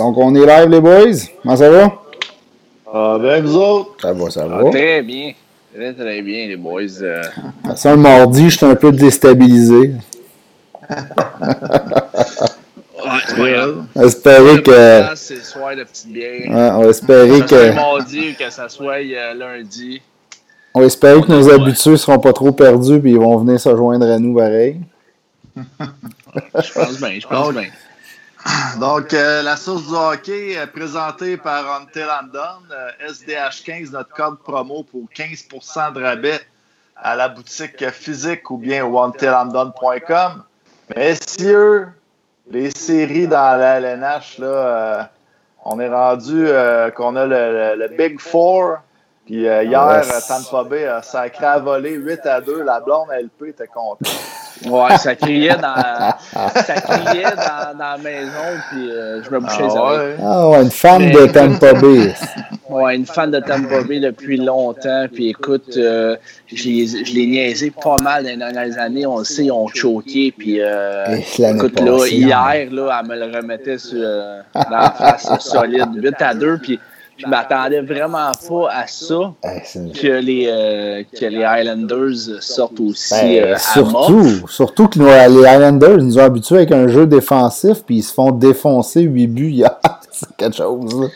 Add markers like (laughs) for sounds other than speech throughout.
Donc, on est live, les boys? Comment ça va? Ah, ben, vous autres? Ça va, ça Ah, va. très bien. Très, très bien, les boys. Euh, Ça, un mardi, je suis un peu déstabilisé. ouais, c'est grave. Espérer que. C'est le soir de petite bière. Ouais, on espérer Que ça soit que. mardi ou que ça soit euh, lundi. On espérer que nos Ouais. habitués seront pas trop perdus puis ils vont venir se joindre à nous pareil. Je pense bien, je pense bien. (laughs) Donc, euh, la source du hockey est présentée par Until and Done. euh, SDH15, notre code promo pour 15% de rabais à la boutique physique ou bien au. Messieurs, les séries dans la LNH, là, euh, on est rendu euh, qu'on a le, le- le Big Four. Puis hier, Yes. Tampa Bay a sacré à voler 8 à 2. La blonde LP était contente. Ouais, ça criait dans, ça criait dans, dans la maison, puis euh, je me bouchais les Ah oreilles. ouais. Ah ouais, une fan Mais- de Tampa Bay. Ouais, une fan de Tampa Bay depuis longtemps. Puis écoute, euh, je l'ai niaisé pas mal dans les dernières années. On le sait, ils ont choqué. Puis euh, écoute, là, passée, hier, là, elle me le remettait sur, euh, dans la face solide, 8 à 2. Puis je m'attendais vraiment pas à ça, que les, euh, que les Highlanders sortent aussi Ben, euh, à surtout, surtout que nous, les Islanders nous ont habitués avec un jeu défensif puis ils se font défoncer 8 buts hier. (laughs) c'est quelque chose. là.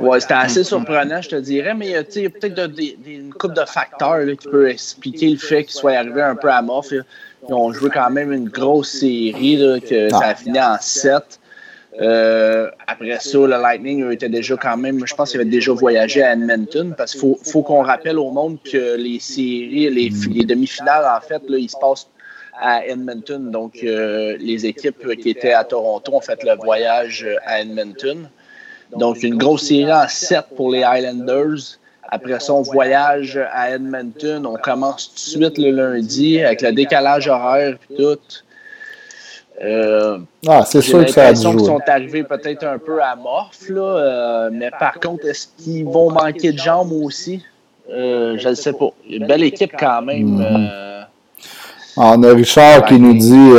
Ouais, c'était assez surprenant, je te dirais, mais euh, il y a peut-être de- une couple de facteurs là, qui peut expliquer le fait qu'ils soient arrivés un peu à mort. Ils ont joué quand même une grosse série, là, que ça a fini en 7. Euh, après ça, le Lightning était déjà quand même, je pense qu'ils avaient déjà voyagé à Edmonton, parce qu'il faut, qu'on rappelle au monde que les séries, les, les demi-finales, en fait, là, ils se passent à Edmonton. Donc, euh, les équipes qui étaient à Toronto ont fait le voyage à Edmonton. Donc, une grosse série en 7 pour les Highlanders. Après ça, on voyage à Edmonton. On commence tout de suite le lundi avec le décalage horaire et tout. Euh, Ah, c'est sûr que ça a qu'ils sont arrivés peut-être un peu amorphes, là. euh, mais par contre, est-ce qu'ils vont manquer de jambes aussi? Euh, je ne sais pas. Une belle équipe quand même. Mhm. euh, On a Richard qui nous dit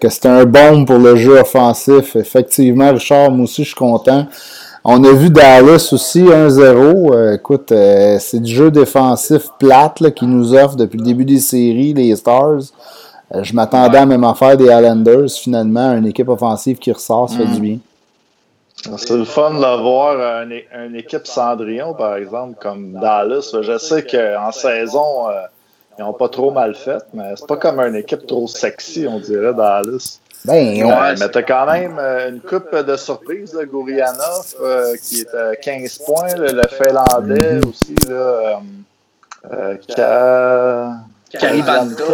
que c'était un bombe pour le jeu offensif. Effectivement, Richard, moi aussi, je suis content. On a vu Dallas aussi 1-0. Euh, écoute, c'est du jeu défensif plate là, qui nous offre depuis le début des séries, les Stars. Euh, je m'attendais à la même affaire des Islanders. Finalement, une équipe offensive qui ressort, ça fait du bien. C'est le fun de voir une, une équipe Cendrillon, par exemple, comme Dallas. Je sais qu'en saison, euh, ils n'ont pas trop mal fait, mais c'est pas comme une équipe trop sexy, on dirait, Dallas. Ben, on- Ouais, mais t'as quand même euh, une coupe de surprise, là, Gourianov, euh, qui est à 15 points, là, le Finlandais aussi, là, euh, euh, Ka- Caribanta,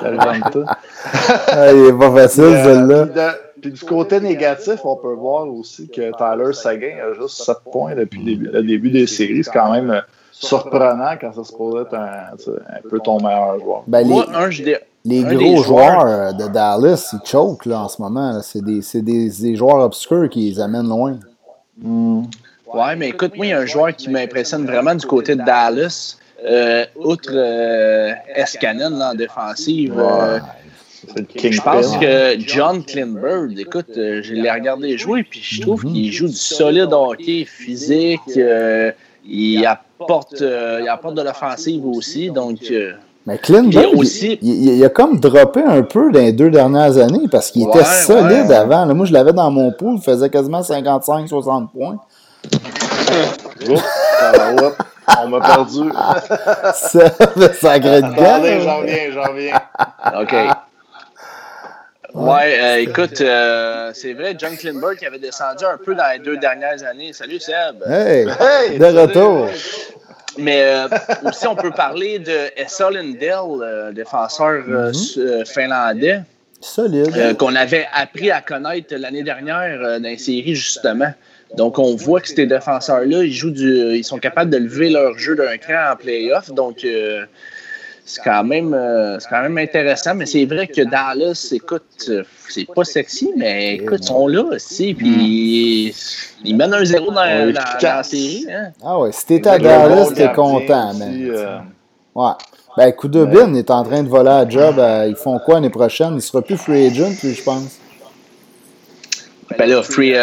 Caribanta. (laughs) ah, il est pas facile, euh, celle-là. puis du côté négatif, on peut voir aussi que Tyler Seguin a juste 7 points depuis le début, le début des séries. C'est quand même euh, surprenant quand ça se pourrait être un, peu ton meilleur joueur. Ben, les, Moi, un, je les un gros joueurs joueurs- de Dallas, ils choquent là, en ce moment. C'est des, c'est des, des joueurs obscurs qui les amènent loin. Ouais, mais écoute, moi, il y a un joueur qui m'impressionne vraiment du côté de Dallas. Euh, outre euh, Escanen là, en défensive, euh, je pense que John Klinberg, écoute, euh, je l'ai regardé jouer, puis je trouve qu'il joue du solide hockey physique. euh, il, apporte, euh, il apporte de l'offensive aussi. Donc, euh, Mais Klinberg, Puis il a aussi- il, il- il a comme droppé un peu dans les deux dernières années parce qu'il Ouais, était solide ouais. avant. Là, moi, je l'avais dans mon pool, il faisait quasiment 55-60 points. On m'a perdu. (laughs) Ça fait sacré de Attendez, j'en reviens, j'en reviens. OK. Ouais, euh, écoute, euh, c'est vrai, John Klinberg qui avait descendu un peu dans les deux dernières années. Salut Seb. Hey, Hey, de retour. Mais euh, aussi, on peut parler de Essa Lindell, euh, défenseur euh, euh, finlandais, Solide. euh, qu'on avait appris à connaître l'année dernière euh, dans les séries, justement. Donc, on voit que ces défenseurs-là, ils jouent du, ils sont capables de lever leur jeu d'un cran en playoff. Donc, euh, c'est quand même, euh, c'est quand même intéressant. Mais c'est vrai que Dallas, écoute, euh, c'est pas sexy, mais écoute, ils sont là aussi. Puis, ils mènent un zéro dans, dans- dans la série. Hein? Ah ouais, si t'étais à Dallas, t'es content, man. euh, Ouais. Ben, Koudobin est en train de voler à job. ils font quoi l'année prochaine? Il sera plus free agent, lui, je pense. Ben là, free,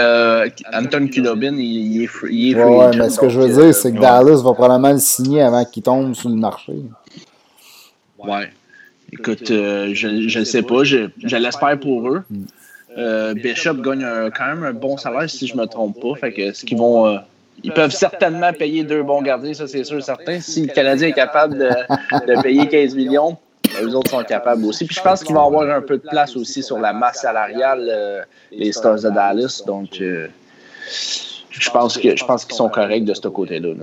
Anton Kulobin, il, est free. Il est ouais, mais ce que je veux dire, c'est que Dallas va probablement le signer avant qu'il tombe sur le marché. Ouais. Écoute, je ne sais pas. Je, je l'espère pour eux. Mm. Bishop gagne quand même un bon salaire, si je ne me trompe pas. Fait que ce qu'ils vont ils peuvent certainement payer deux bons gardiens, ça c'est sûr certain. Si le Canadien est capable de, payer 15 millions, eux autres sont capables aussi. Puis je pense qu'ils vont avoir un peu de place aussi sur la masse salariale, euh, les Stars de Dallas. Donc, euh, je pense que je pense qu'ils sont corrects de ce côté-là.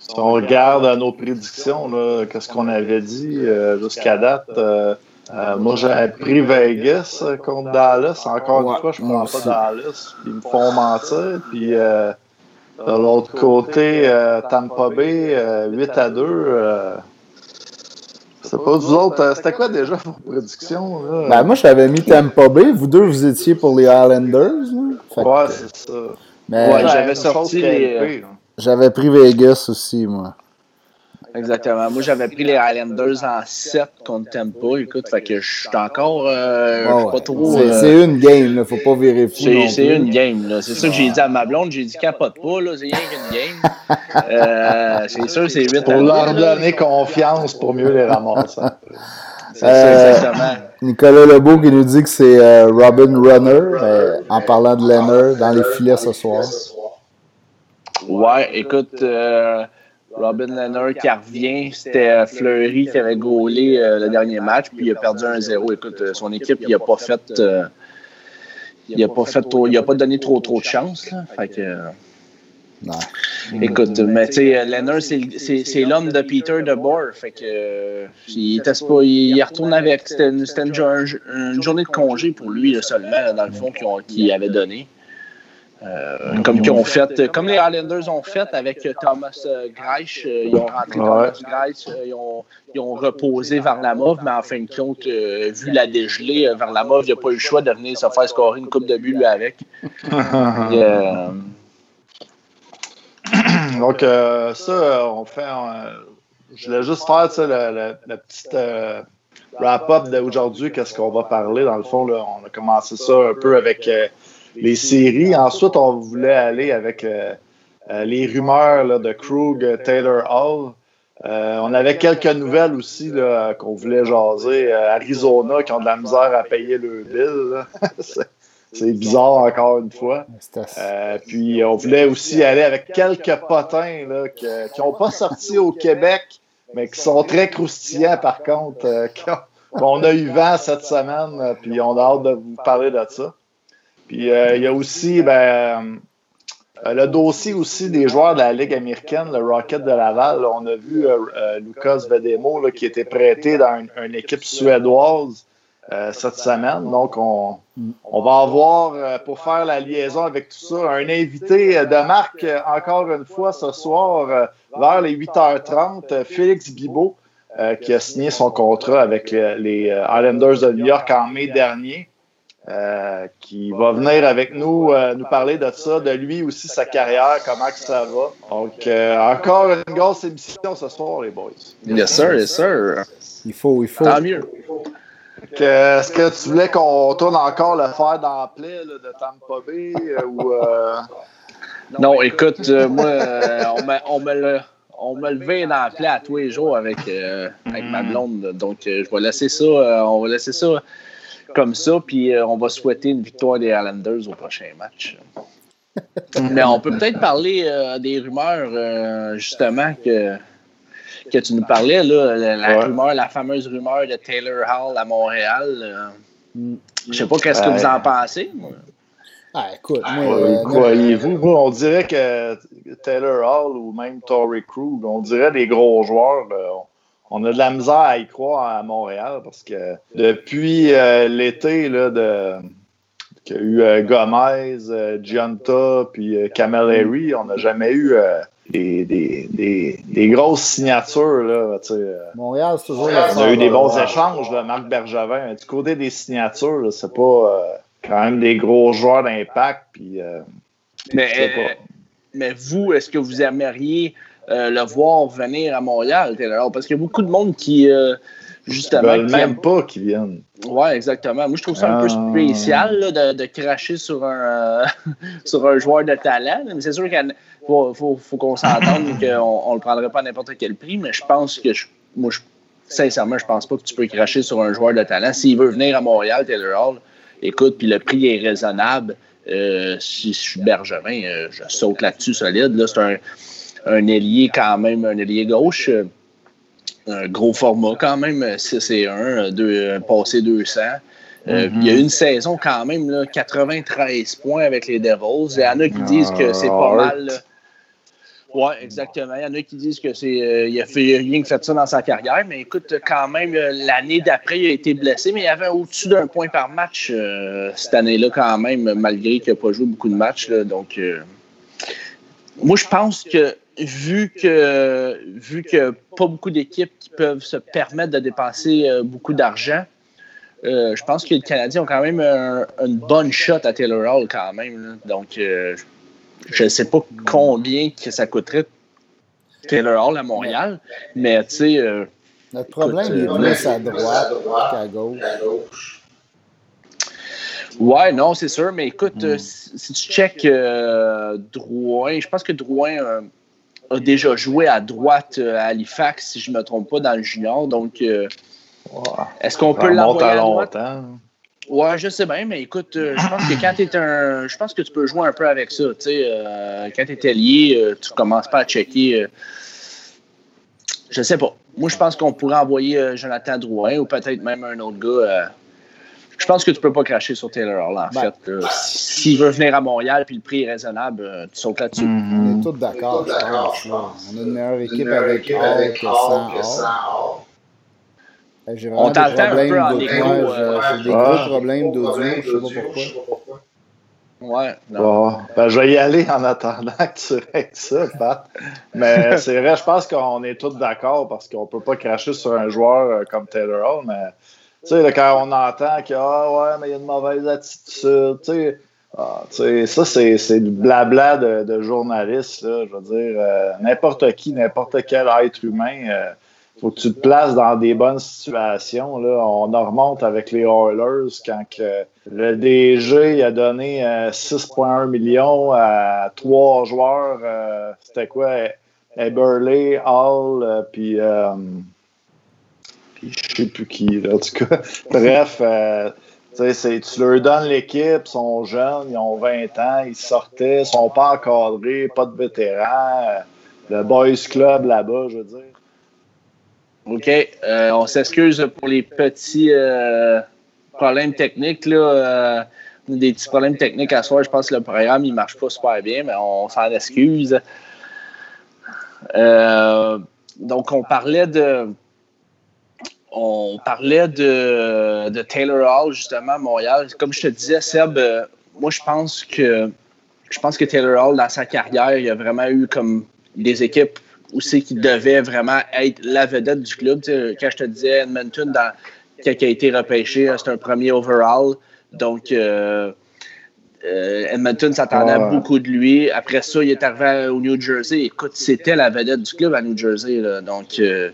Si on regarde nos prédictions, qu'est-ce qu'on avait dit euh, jusqu'à date, moi j'avais pris Vegas contre Dallas. Encore une fois, je ne prends pas Dallas. Ils me font mentir. Puis de l'autre côté, euh, Tampa Bay, 8 euh, à 2. Euh, c'est pas vous autres. C'était quoi déjà vos prédictions? Là? Ben, moi, j'avais mis Tampa Bay. Vous deux, vous étiez pour les Islanders. ouais, c'est ça. Mais ouais, j'avais sorti les. J'avais pris Vegas aussi, moi. Exactement. Moi, j'avais pris les Highlanders en 7 contre Tampa. Écoute, fait que je suis encore. Euh, pas trop. C'est euh, une game, il ne faut pas vérifier. C'est une game. C'est ça que j'ai dit à ma blonde. J'ai dit capote pas, là. C'est rien qu'une game. euh, c'est sûr, c'est 8 Pour leur donner confiance pour mieux les ramasser. C'est ça, exactement. Nicolas Lebeau qui nous dit que c'est euh, Robin Runner, en parlant de Leonard, dans les filets ce soir. Ouais, écoute, Robin Leonard qui revient, c'était euh, Fleury qui avait gaulé euh, le dernier match, puis il a perdu 1-0. Écoute, euh, son équipe, il n'a pas fait. il a pas fait il a pas donné trop trop de chance. Fait que, Écoute, mais tu sais, Leonard, c'est l'homme de Peter DeBoer. Fait que il, était pas, il, retourne avec. C'était une, une, journée de congé pour lui seulement, dans le fond, qu'il avait donné. Euh, comme, ont fait, comme les Highlanders ont fait avec Thomas euh, Greich, euh, ils ont rentré Thomas Greich, ils, ont, ils, ont, reposé Varlamov, mais en fin de compte, vu la dégelée, Varlamov n'a pas eu le choix de venir se faire scorer une coupe de but lui avec. (laughs) Donc, ça, on fait. je voulais juste faire la, petite wrap-up d'aujourd'hui, qu'est-ce qu'on va parler? Dans le fond, là, on a commencé ça un peu avec les séries. Ensuite, on voulait aller avec euh, euh, les rumeurs de Krug, Taylor Hall. Euh, on avait quelques nouvelles aussi qu'on voulait jaser. Arizona qui ont de la misère à payer le bill. (laughs) C'est bizarre encore une fois. puis on voulait aussi aller avec quelques potins qui n'ont pas sorti au Québec, mais qui sont très croustillants par contre. on a eu vent cette semaine, puis on a hâte de vous parler de ça. Puis euh, il y a aussi ben, euh, le dossier aussi des joueurs de la Ligue américaine, le Rocket de Laval. on a vu euh, Lucas Vedemo qui était prêté dans une, équipe suédoise cette semaine. Donc, on, on va avoir, pour faire la liaison avec tout ça, un invité de marque, encore une fois, ce soir, vers les 8h30, Félix Bibot, qui a signé son contrat avec les Islanders de New York en mai dernier. Euh, qui va venir avec nous euh, nous parler de ça, de lui aussi, sa carrière, comment que ça va. Donc, euh, encore une grosse émission ce soir, les boys. Yes, sir, yes, sir. Il faut, il faut. Tant mieux. Est-ce que tu voulais qu'on tourne encore le fer dans la plaie de Tampa Bay ou. (laughs) Non, écoute, moi, on me, on me le on me levait dans la plaie à tous les jours avec, avec ma blonde. Donc, je vais laisser ça. on va laisser ça comme ça, puis euh, on va souhaiter une victoire des Islanders au prochain match. (laughs) Mais on peut peut-être parler euh, des rumeurs, euh, justement, que, que tu nous parlais, là, la, rumeur, la fameuse rumeur de Taylor Hall à Montréal. Je sais pas qu'est-ce que vous en pensez. Ah, écoute, croyez-vous? On dirait que Taylor Hall ou même Tory Krug, on dirait des gros joueurs on a de la misère à y croire à Montréal parce que depuis euh, l'été de qu'il y a eu euh, Gomez, euh, Gianta, puis Kamel Harry, on n'a jamais eu des, des, des, grosses signatures. Là, Montréal, c'est toujours On a eu des bons échanges, là, Marc Bergevin. Du côté des signatures, c'est pas quand même des gros joueurs d'impact. Puis, mais, mais vous, est-ce que vous aimeriez euh, le voir venir à Montréal, Taylor Parce qu'il y a beaucoup de monde qui. Euh, justement. Ils même pas qu'ils viennent. Oui, exactement. Moi, je trouve ça un peu ah. spécial de, de, cracher sur un, (laughs) sur un joueur de talent. Mais c'est sûr qu'il faut, faut, faut qu'on s'entende (laughs) qu'on ne le prendrait pas à n'importe quel prix, mais je pense que moi, je, sincèrement, je pense pas que tu peux cracher sur un joueur de talent. S'il veut venir à Montréal, Taylor Hall, écoute, puis le prix est raisonnable. Euh, si je suis Bergevin, euh, je saute là-dessus solide. Là, c'est un, un ailier quand même, un ailier gauche. Euh, un gros format quand même, 6 et 1, deux, passé 200. Il y a une saison quand même, là, 93 points avec les Devils. Il y en a qui disent que c'est pas ah, mal. Oui, exactement. Il y en a qui disent que c'est euh, il a fait rien que fait ça dans sa carrière, mais écoute, quand même, euh, l'année d'après, il a été blessé, mais il avait au-dessus d'un point par match euh, cette année-là, quand même, malgré qu'il n'a pas joué beaucoup de matchs. donc, moi, je pense que vu que vu que pas beaucoup d'équipes qui peuvent se permettre de dépenser beaucoup d'argent, je pense que les Canadiens ont quand même une bonne shot à Taylor Hall quand même. Donc, je ne sais pas combien que ça coûterait Taylor Hall à Montréal, mais tu sais. Euh, Notre problème est euh, plus à droite qu'à gauche. Ouais, non, c'est sûr, mais écoute, euh, si, tu check Drouin, je pense que Drouin a déjà joué à droite à Halifax, si je ne me trompe pas, dans le junior. Donc, est-ce qu'on peut l'envoyer à droite? Ouais, je sais bien, mais écoute, euh, je pense que quand tu es un. Je pense que tu peux jouer un peu avec ça. Tu sais, euh, quand tu es allié, euh, tu commences pas à checker. je sais pas. Moi, je pense qu'on pourrait envoyer Jonathan Drouin ou peut-être même un autre gars. Je pense que tu peux pas cracher sur Taylor Hall, en ben. fait. S'il veut venir à Montréal puis le prix est raisonnable, tu sautes là-dessus. On est tous d'accord, On a une meilleure équipe avec Hall que sans Hall. On t'entend un peu en écho. Euh, j'ai des gros problèmes d'audio, je sais pas pourquoi. Ouais, non. ben, je vais y aller en attendant (laughs) que tu règles ça, Pat. Mais (laughs) c'est vrai, je pense qu'on est tous d'accord parce qu'on peut pas cracher sur un joueur euh, comme Taylor Hall, mais tu sais, quand on entend que ah ouais, mais il y a une mauvaise attitude, tu sais. Ah, ça, c'est du blabla de, journaliste. Je veux dire, euh, n'importe qui, n'importe quel être humain, faut que tu te places dans des bonnes situations. Là. On en remonte avec les Oilers quand que le DG a donné 6,1 euh, millions à trois joueurs. Euh, c'était quoi? Eberle, Hall, euh, puis je sais plus qui. en tout cas, (laughs) bref, tu leur donnes l'équipe, ils sont jeunes, ils ont 20 ans, ils sortaient, ils sont pas encadrés, pas de vétérans. Le Boys Club là-bas, je veux dire. OK. Euh, on s'excuse pour les petits euh, problèmes techniques. Là, euh, des petits problèmes techniques à soi. Je pense que le programme ne marche pas super bien, mais on s'en excuse. donc, on parlait de. On parlait de, de, Taylor Hall, justement, à Montréal. Comme je te disais, Seb, moi, je pense que je pense que Taylor Hall, dans sa carrière, il a vraiment eu comme des équipes où c'est qu'il devait vraiment être la vedette du club. quand je te disais Edmonton, dans, qui a été repêché, c'est un premier overall. Donc, euh, euh, Edmonton s'attendait beaucoup de lui. Après ça, il est arrivé au New Jersey. Écoute, c'était la vedette du club à New Jersey. Donc, euh,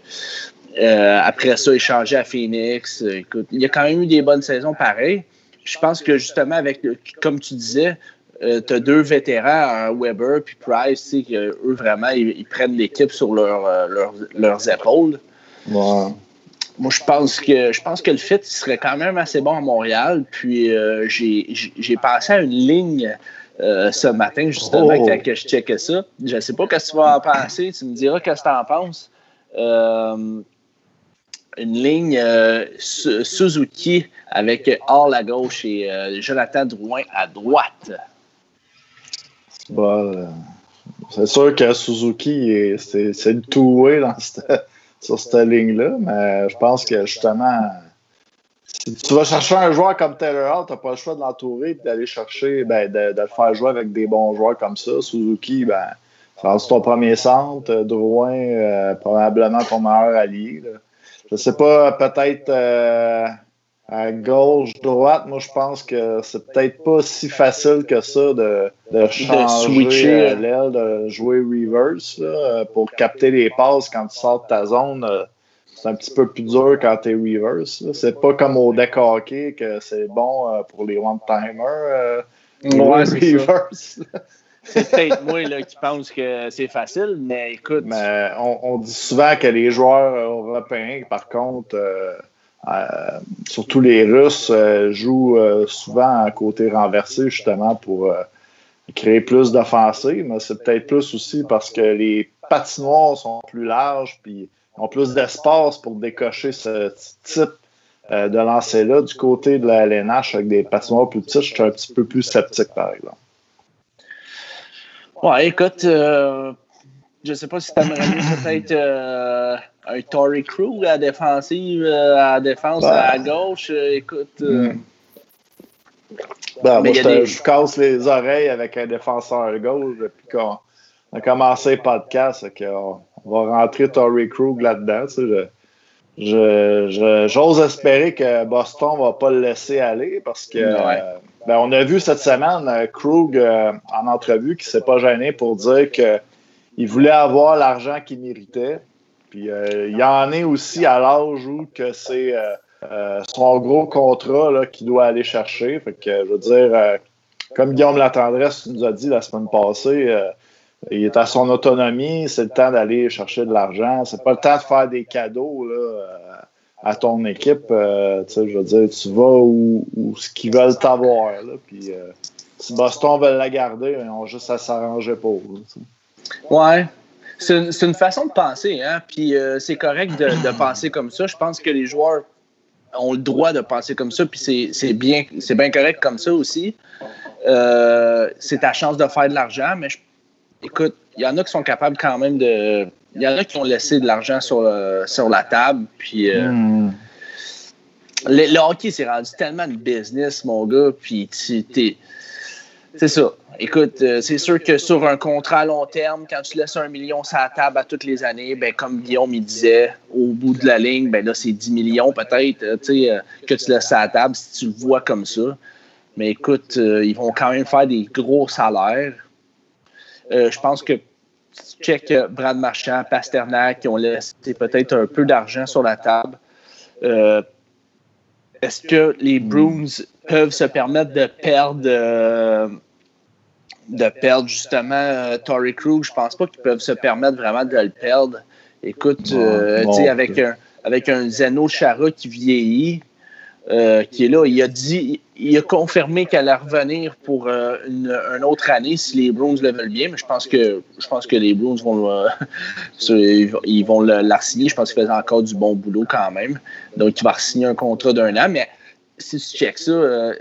après ça, changeait à Phoenix. Écoute, il y a quand même eu des bonnes saisons pareilles. Je pense que justement, avec, comme tu disais, euh, tu as deux vétérans, Weber puis Price, eux vraiment, ils, prennent l'équipe sur euh, leurs épaules. Moi, je pense que je pense que le fit serait quand même assez bon à Montréal. Puis euh, j'ai pensé à une ligne ce matin, justement, oh. quand je checkais ça. Je ne sais pas ce que tu vas en penser. Tu me diras ce que tu en penses. Une ligne Suzuki avec Hall à gauche et Jonathan Drouin à droite. Euh, c'est sûr que Suzuki, c'est le two-way (laughs) sur cette ligne-là, mais je pense que justement, si tu vas chercher un joueur comme Taylor Hall, tu n'as pas le choix de l'entourer et d'aller chercher, ben, de, le faire jouer avec des bons joueurs comme ça. Suzuki, ben, c'est ton premier centre. Drouin, euh, probablement ton meilleur allié. Là. Je sais pas, peut-être. Euh, à gauche, droite, moi je pense que c'est peut-être pas si facile que ça de, de changer l'aile, de jouer reverse pour capter les passes quand tu sors de ta zone. Euh, c'est un petit peu plus dur quand t'es reverse. C'est pas comme au deck hockey que c'est bon euh, pour les one-timers. ouais, reverse. C'est peut-être moi là, qui pense que c'est facile, mais écoute. Mais on, dit souvent que les joueurs européens, par contre, surtout les Russes, jouent souvent à côté renversé justement pour créer plus d'offensives, mais c'est peut-être plus aussi parce que les patinoires sont plus larges puis ont plus d'espace pour décocher ce type euh, de lancer-là. Du côté de la LNH, avec des patinoires plus petites, je suis un petit peu plus sceptique, par exemple. Ouais, écoute, euh, je sais pas si tu aimerais peut-être euh, un Tory Crew à défensive, à défense à gauche. écoute. Ben, moi, je, casse les oreilles avec un défenseur gauche depuis qu'on a commencé le podcast. On, on va rentrer Tory Krug là-dedans. j'ose espérer que Boston va pas le laisser aller parce que ben, on a vu cette semaine euh, Krug euh, en entrevue qui s'est pas gêné pour dire qu'il voulait avoir l'argent qu'il méritait. Puis euh, il y en est aussi à l'âge où que c'est son gros contrat qu'il doit aller chercher. Fait que, je veux dire, comme Guillaume Latendresse nous a dit la semaine passée, il est à son autonomie, c'est le temps d'aller chercher de l'argent. C'est pas le temps de faire des cadeaux là, à ton équipe. je veux dire, tu vas où, ce qu'ils veulent t'avoir. Puis si Boston veut la garder, ils ont juste à s'arranger pour. Ouais. C'est une, façon de penser, hein? Puis c'est correct de, penser comme ça. Je pense que les joueurs ont le droit de penser comme ça, puis c'est bien, bien correct comme ça aussi. Euh, c'est ta chance de faire de l'argent, mais écoute, il y en a qui sont capables quand même de. Il y en a qui ont laissé de l'argent sur, euh, sur la table, puis. Euh, le, hockey, c'est rendu tellement de business, mon gars, puis tu c'est ça. Écoute, euh, c'est sûr que sur un contrat à long terme, quand tu laisses un million sur la table à toutes les années, ben, comme Guillaume il disait, au bout de la ligne, ben là, c'est 10 millions peut-être euh, que tu laisses à la table si tu le vois comme ça. Mais écoute, ils vont quand même faire des gros salaires. je pense que check Brad Marchand, Pasternak, qui ont laissé peut-être un peu d'argent sur la table. Est-ce que les Bruins peuvent se permettre de perdre euh, de perdre justement euh, Tory Crew. Je pense pas qu'ils peuvent se permettre vraiment de le perdre. Écoute, euh, avec, un, avec un Zeno Chara qui vieillit, qui est là, il a dit, il a confirmé qu'elle allait revenir pour une, autre année si les Bruins le veulent bien, mais je pense que je pense que les Bruins vont (laughs) ils vont la signer. Je pense qu'il faisait encore du bon boulot quand même. Donc il va signer un contrat d'un an, mais si tu checks ça, euh,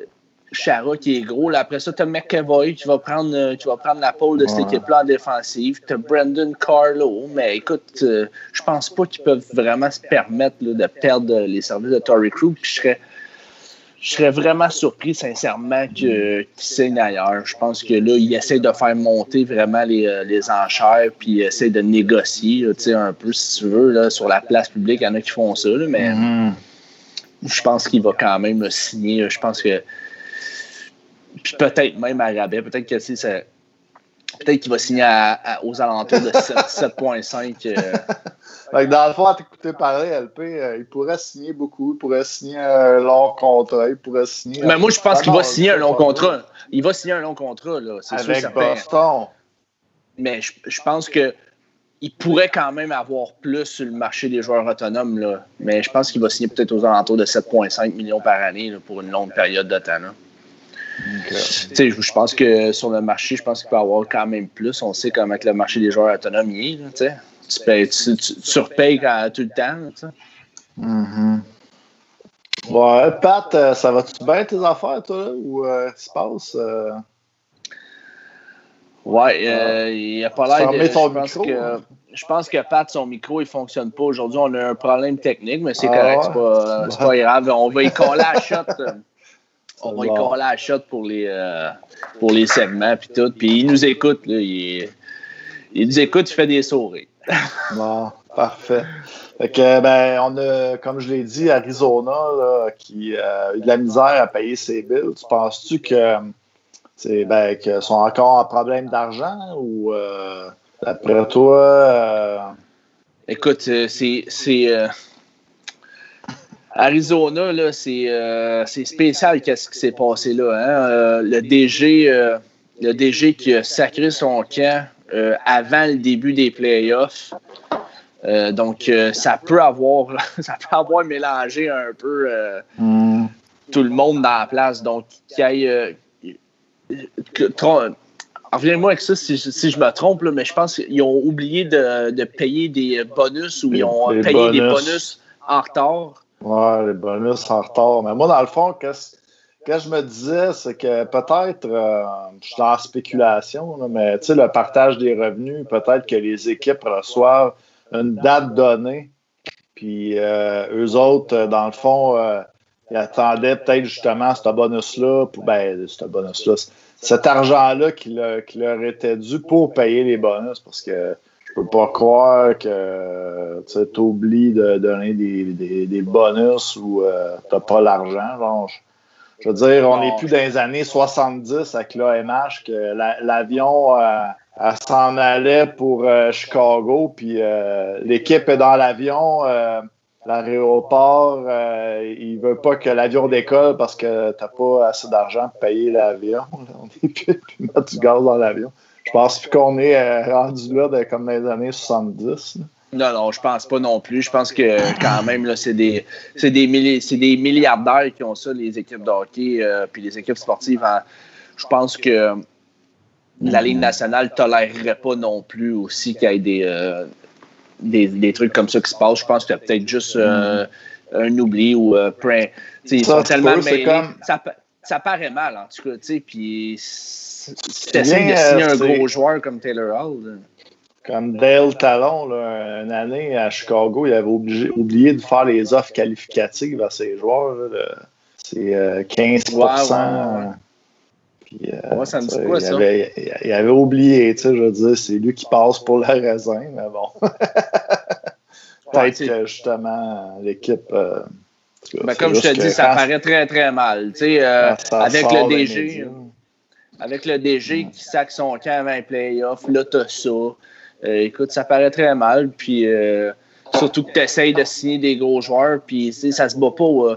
Chara qui est gros. Là, après ça, tu as McEvoy qui va prendre, euh, va prendre la pole de cette équipe-là en défensive. Tu as Brendan Carlo. Mais écoute, euh, je pense pas qu'ils peuvent vraiment se permettre de perdre les services de Tory Crew. je serais, je serais vraiment surpris, sincèrement, qu'ils signent ailleurs. Je pense que là, ils essaient de faire monter vraiment les, les enchères, puis ils essaient de négocier, un peu, si tu veux, là, sur la place publique. Il y en a qui font ça, mais. Mm-hmm je pense qu'il va quand même signer. Je pense que. Puis peut-être même à rabais. Peut-être que c'est. Peut-être qu'il va signer aux alentours de 7,5. (laughs) Euh. dans le fond, à t'écouter parler, LP, euh, il pourrait signer beaucoup. Il pourrait signer un long contrat. Il pourrait signer. Mais moi, je pense qu'il va signer un long contrat. Il va signer un long contrat. Là, Avec sûr, Boston. Mais je, je pense que il pourrait quand même avoir plus sur le marché des joueurs autonomes, là. mais je pense qu'il va signer peut-être aux alentours de 7,5 millions par année pour une longue période de temps. Je pense que sur le marché, je pense qu'il peut avoir quand même plus. On sait comment le marché des joueurs autonomes est. tu, payes, tu, surpayes tout le temps. Mm-hmm. Ouais, Pat, euh, ça va-tu bien tes affaires, toi, ou euh, se passe? Euh? Ouais, euh, il n'y a pas l'air de. Je pense, que, hein? je pense que Pat, son micro, il ne fonctionne pas. Aujourd'hui, on a un problème technique, mais c'est ah correct, c'est pas, pas, grave. On va y coller à shot. (laughs) on va y coller à shot pour les, euh, pour les segments puis tout. Puis il nous écoute, là, il, il, nous écoute, il fait des sourires. (laughs) bon, parfait. Fait que, ben, on a, comme je l'ai dit, Arizona, là, qui euh, a eu de la misère à payer ses billes. Tu penses-tu que c'est ben, qu'ils sont encore en problème d'argent ou euh, d'après toi? Écoute, c'est. Arizona, là, c'est, euh, c'est spécial qu'est-ce qui s'est passé là. Hein? Euh, le, DG, euh, le DG qui a sacré son camp avant le début des playoffs. donc, ça peut avoir (laughs) ça peut avoir mélangé un peu mm. tout le monde dans la place. Donc, qu'il y ait. Reviens-moi avec ça si, je me trompe, mais je pense qu'ils ont oublié de, payer des bonus ou ils ont payé des bonus en retard. Ouais, les bonus en retard. Mais moi, dans le fond, qu'est-ce que je me disais, c'est que peut-être, euh, je suis dans la spéculation, mais tu sais, le partage des revenus, peut-être que les équipes reçoivent une date donnée, puis euh, eux autres, dans le fond, euh, ils attendaient peut-être justement ce bonus-là, ben, ce bonus-là, cet argent-là qui leur était dû pour payer les bonus, parce que je peux pas croire que tu oublies de donner des, bonus ou euh, tu n'as pas l'argent. Je, veux dire, on n'est plus dans les années 70 avec l'AMH que l'avion euh, s'en allait pour euh, Chicago, puis l'équipe est dans l'avion. L'aéroport, il veut pas que l'avion décolle parce que tu n'as pas assez d'argent pour payer l'avion. On est (laughs) plus mettre du gaz dans l'avion. Je pense plus qu'on est euh, rendu là comme dans les années 70. Non, non, je pense pas non plus. Je pense que quand même, là, c'est des, des, des milliardaires qui ont ça, les équipes de hockey euh, puis les équipes sportives. je pense que la Ligue nationale ne tolérerait pas non plus aussi qu'il y ait des, euh, des, trucs comme ça qui se passent. Je pense qu'il y a peut-être juste un oubli ou ils sont tellement Comme... Ça, ça paraît mal, en tout cas. Puis c'est de signer un gros joueur comme Taylor Hall. Comme Dale Talon, là, une année à Chicago, il avait oublié de faire les offres qualificatives à ses joueurs. C'est 15% euh, Puis, euh, ça me dit quoi, il ça? Avait, il, avait oublié, tu sais, je veux dire, c'est lui qui passe pour la raisin, mais bon. (laughs) Peut-être que justement, l'équipe. Euh, ben, comme je te dis, ça paraît très très mal. Tu sais, avec le DG avec le DG qui sac son camp avant un playoff, là, t'as ça. Euh, écoute, ça paraît très mal. Puis euh, surtout que tu essayes de signer des gros joueurs, puis ça se bat pas. Euh,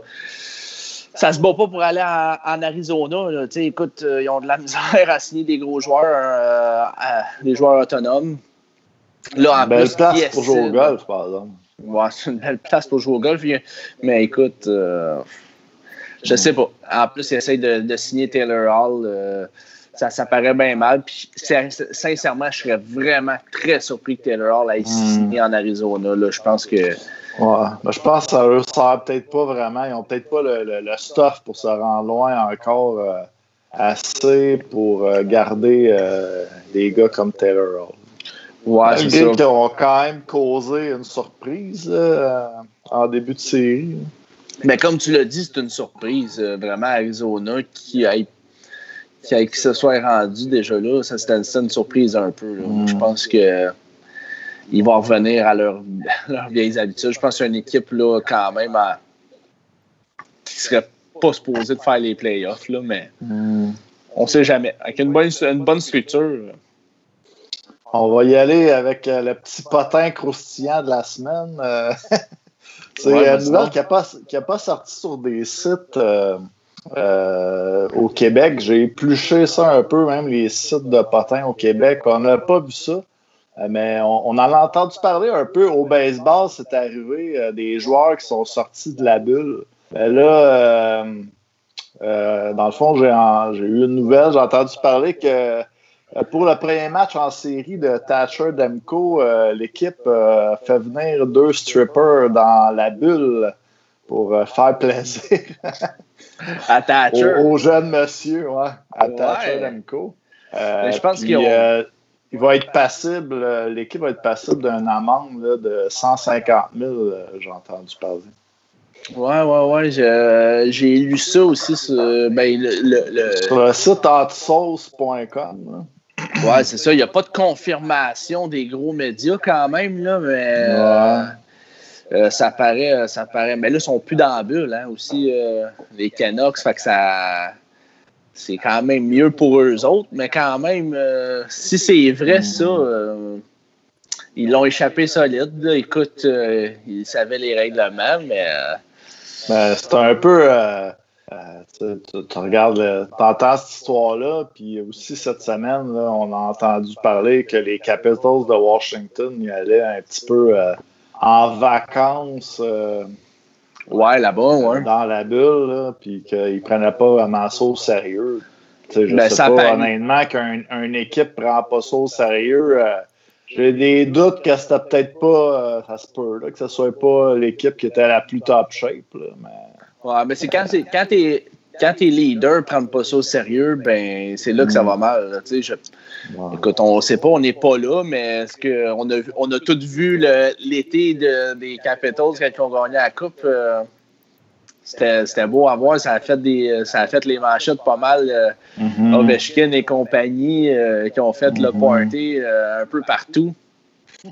ça se bat pas pour aller en, Arizona. Là. Écoute, ils ont de la (laughs) misère à signer des gros joueurs, des joueurs autonomes. Là, en belle place pour jouer au golf, par exemple. Ouais, c'est une belle place pour jouer au golf. Mais écoute, je sais pas. En plus, ils essayent de, de signer Taylor Hall ça, ça paraît bien mal. Puis, sincèrement, je serais vraiment très surpris que Taylor Hall aille hmm. signer en Arizona. Là. Je pense que. Ouais. Ben, je pense que ça ne sert peut-être pas vraiment. Ils n'ont peut-être pas le, le, stuff pour se rendre loin encore euh, assez pour euh, garder euh, des gars comme Taylor Hall. Ouais, c'est ça. qui ont quand même causé une surprise en début de série. Mais comme tu l'as dit, c'est une surprise. vraiment, Arizona qui a qui, se soit rendu déjà là, ça c'était une, surprise un peu. Mm. Je pense que ils vont revenir à (laughs) leurs vieilles habitudes. Je pense que c'est une équipe là, quand même qui serait pas supposée de faire les playoffs, là, mais mm. on sait jamais. Avec une bonne, une bonne structure. On va y aller avec euh, le petit potin croustillant de la semaine. Euh, (laughs) c'est une nouvelle qui n'a pas, pas, sorti sur des sites. Euh, euh, au Québec. J'ai épluché ça un peu, même les sites de potins au Québec. On n'a pas vu ça. Mais on, en a entendu parler un peu au baseball, c'est arrivé euh, des joueurs qui sont sortis de la bulle. Mais là, dans le fond, j'ai eu une nouvelle, j'ai entendu parler que pour le premier match en série de Thatcher Demko, l'équipe fait venir deux strippers dans la bulle pour faire plaisir. (laughs) À Thatcher. Au, jeune monsieur, ouais. À Thatcher Demko. Euh, je pense qu'il euh, il va être passible, euh, l'équipe va être passible d'une amende de 150 000, j'ai entendu parler. Ouais, ouais, ouais. J'ai lu ça aussi sur, ben, le, le, sur le site hotsauce.com. Ouais, c'est ça. Il n'y a pas de confirmation des gros médias quand même, là, mais. Euh, ça paraît, euh, ça paraît. Mais là, ils sont plus dans la bulle, hein, aussi, euh, les Canucks. Fait que ça. C'est quand même mieux pour eux autres, mais quand même, si c'est vrai, ça, ils l'ont échappé solide. Écoute, ils savaient les règlements, mais Ben, c'est un peu. Euh, euh, tu, regardes, entends cette histoire-là, puis aussi cette semaine, on a entendu parler que les Capitals de Washington y allaient un petit peu en vacances. ouais, là-bas, ouais. Dans la bulle, puis qu'ils prenaient pas vraiment ça au sérieux. je ben, sais pas, honnêtement, qu'une équipe prend pas ça au sérieux. J'ai des doutes que c'était peut-être pas, euh, ça se peut, là, que ce soit pas l'équipe qui était la plus top shape. Là, mais... Ouais, mais c'est quand, c'est, quand t'es quand tes leaders prennent pas ça au sérieux, ben c'est là que ça va mal. Je, Écoute, on sait pas, on n'est pas là, mais est-ce qu'on a, on a tous vu l'été de, des Capitals quand ils ont gagné la Coupe? Euh, c'était beau à voir. Ça a fait, des, ça a fait les manchettes pas mal. Euh, mm-hmm. Ovechkin et compagnie euh, qui ont fait le mm-hmm. party euh, un peu partout. (laughs)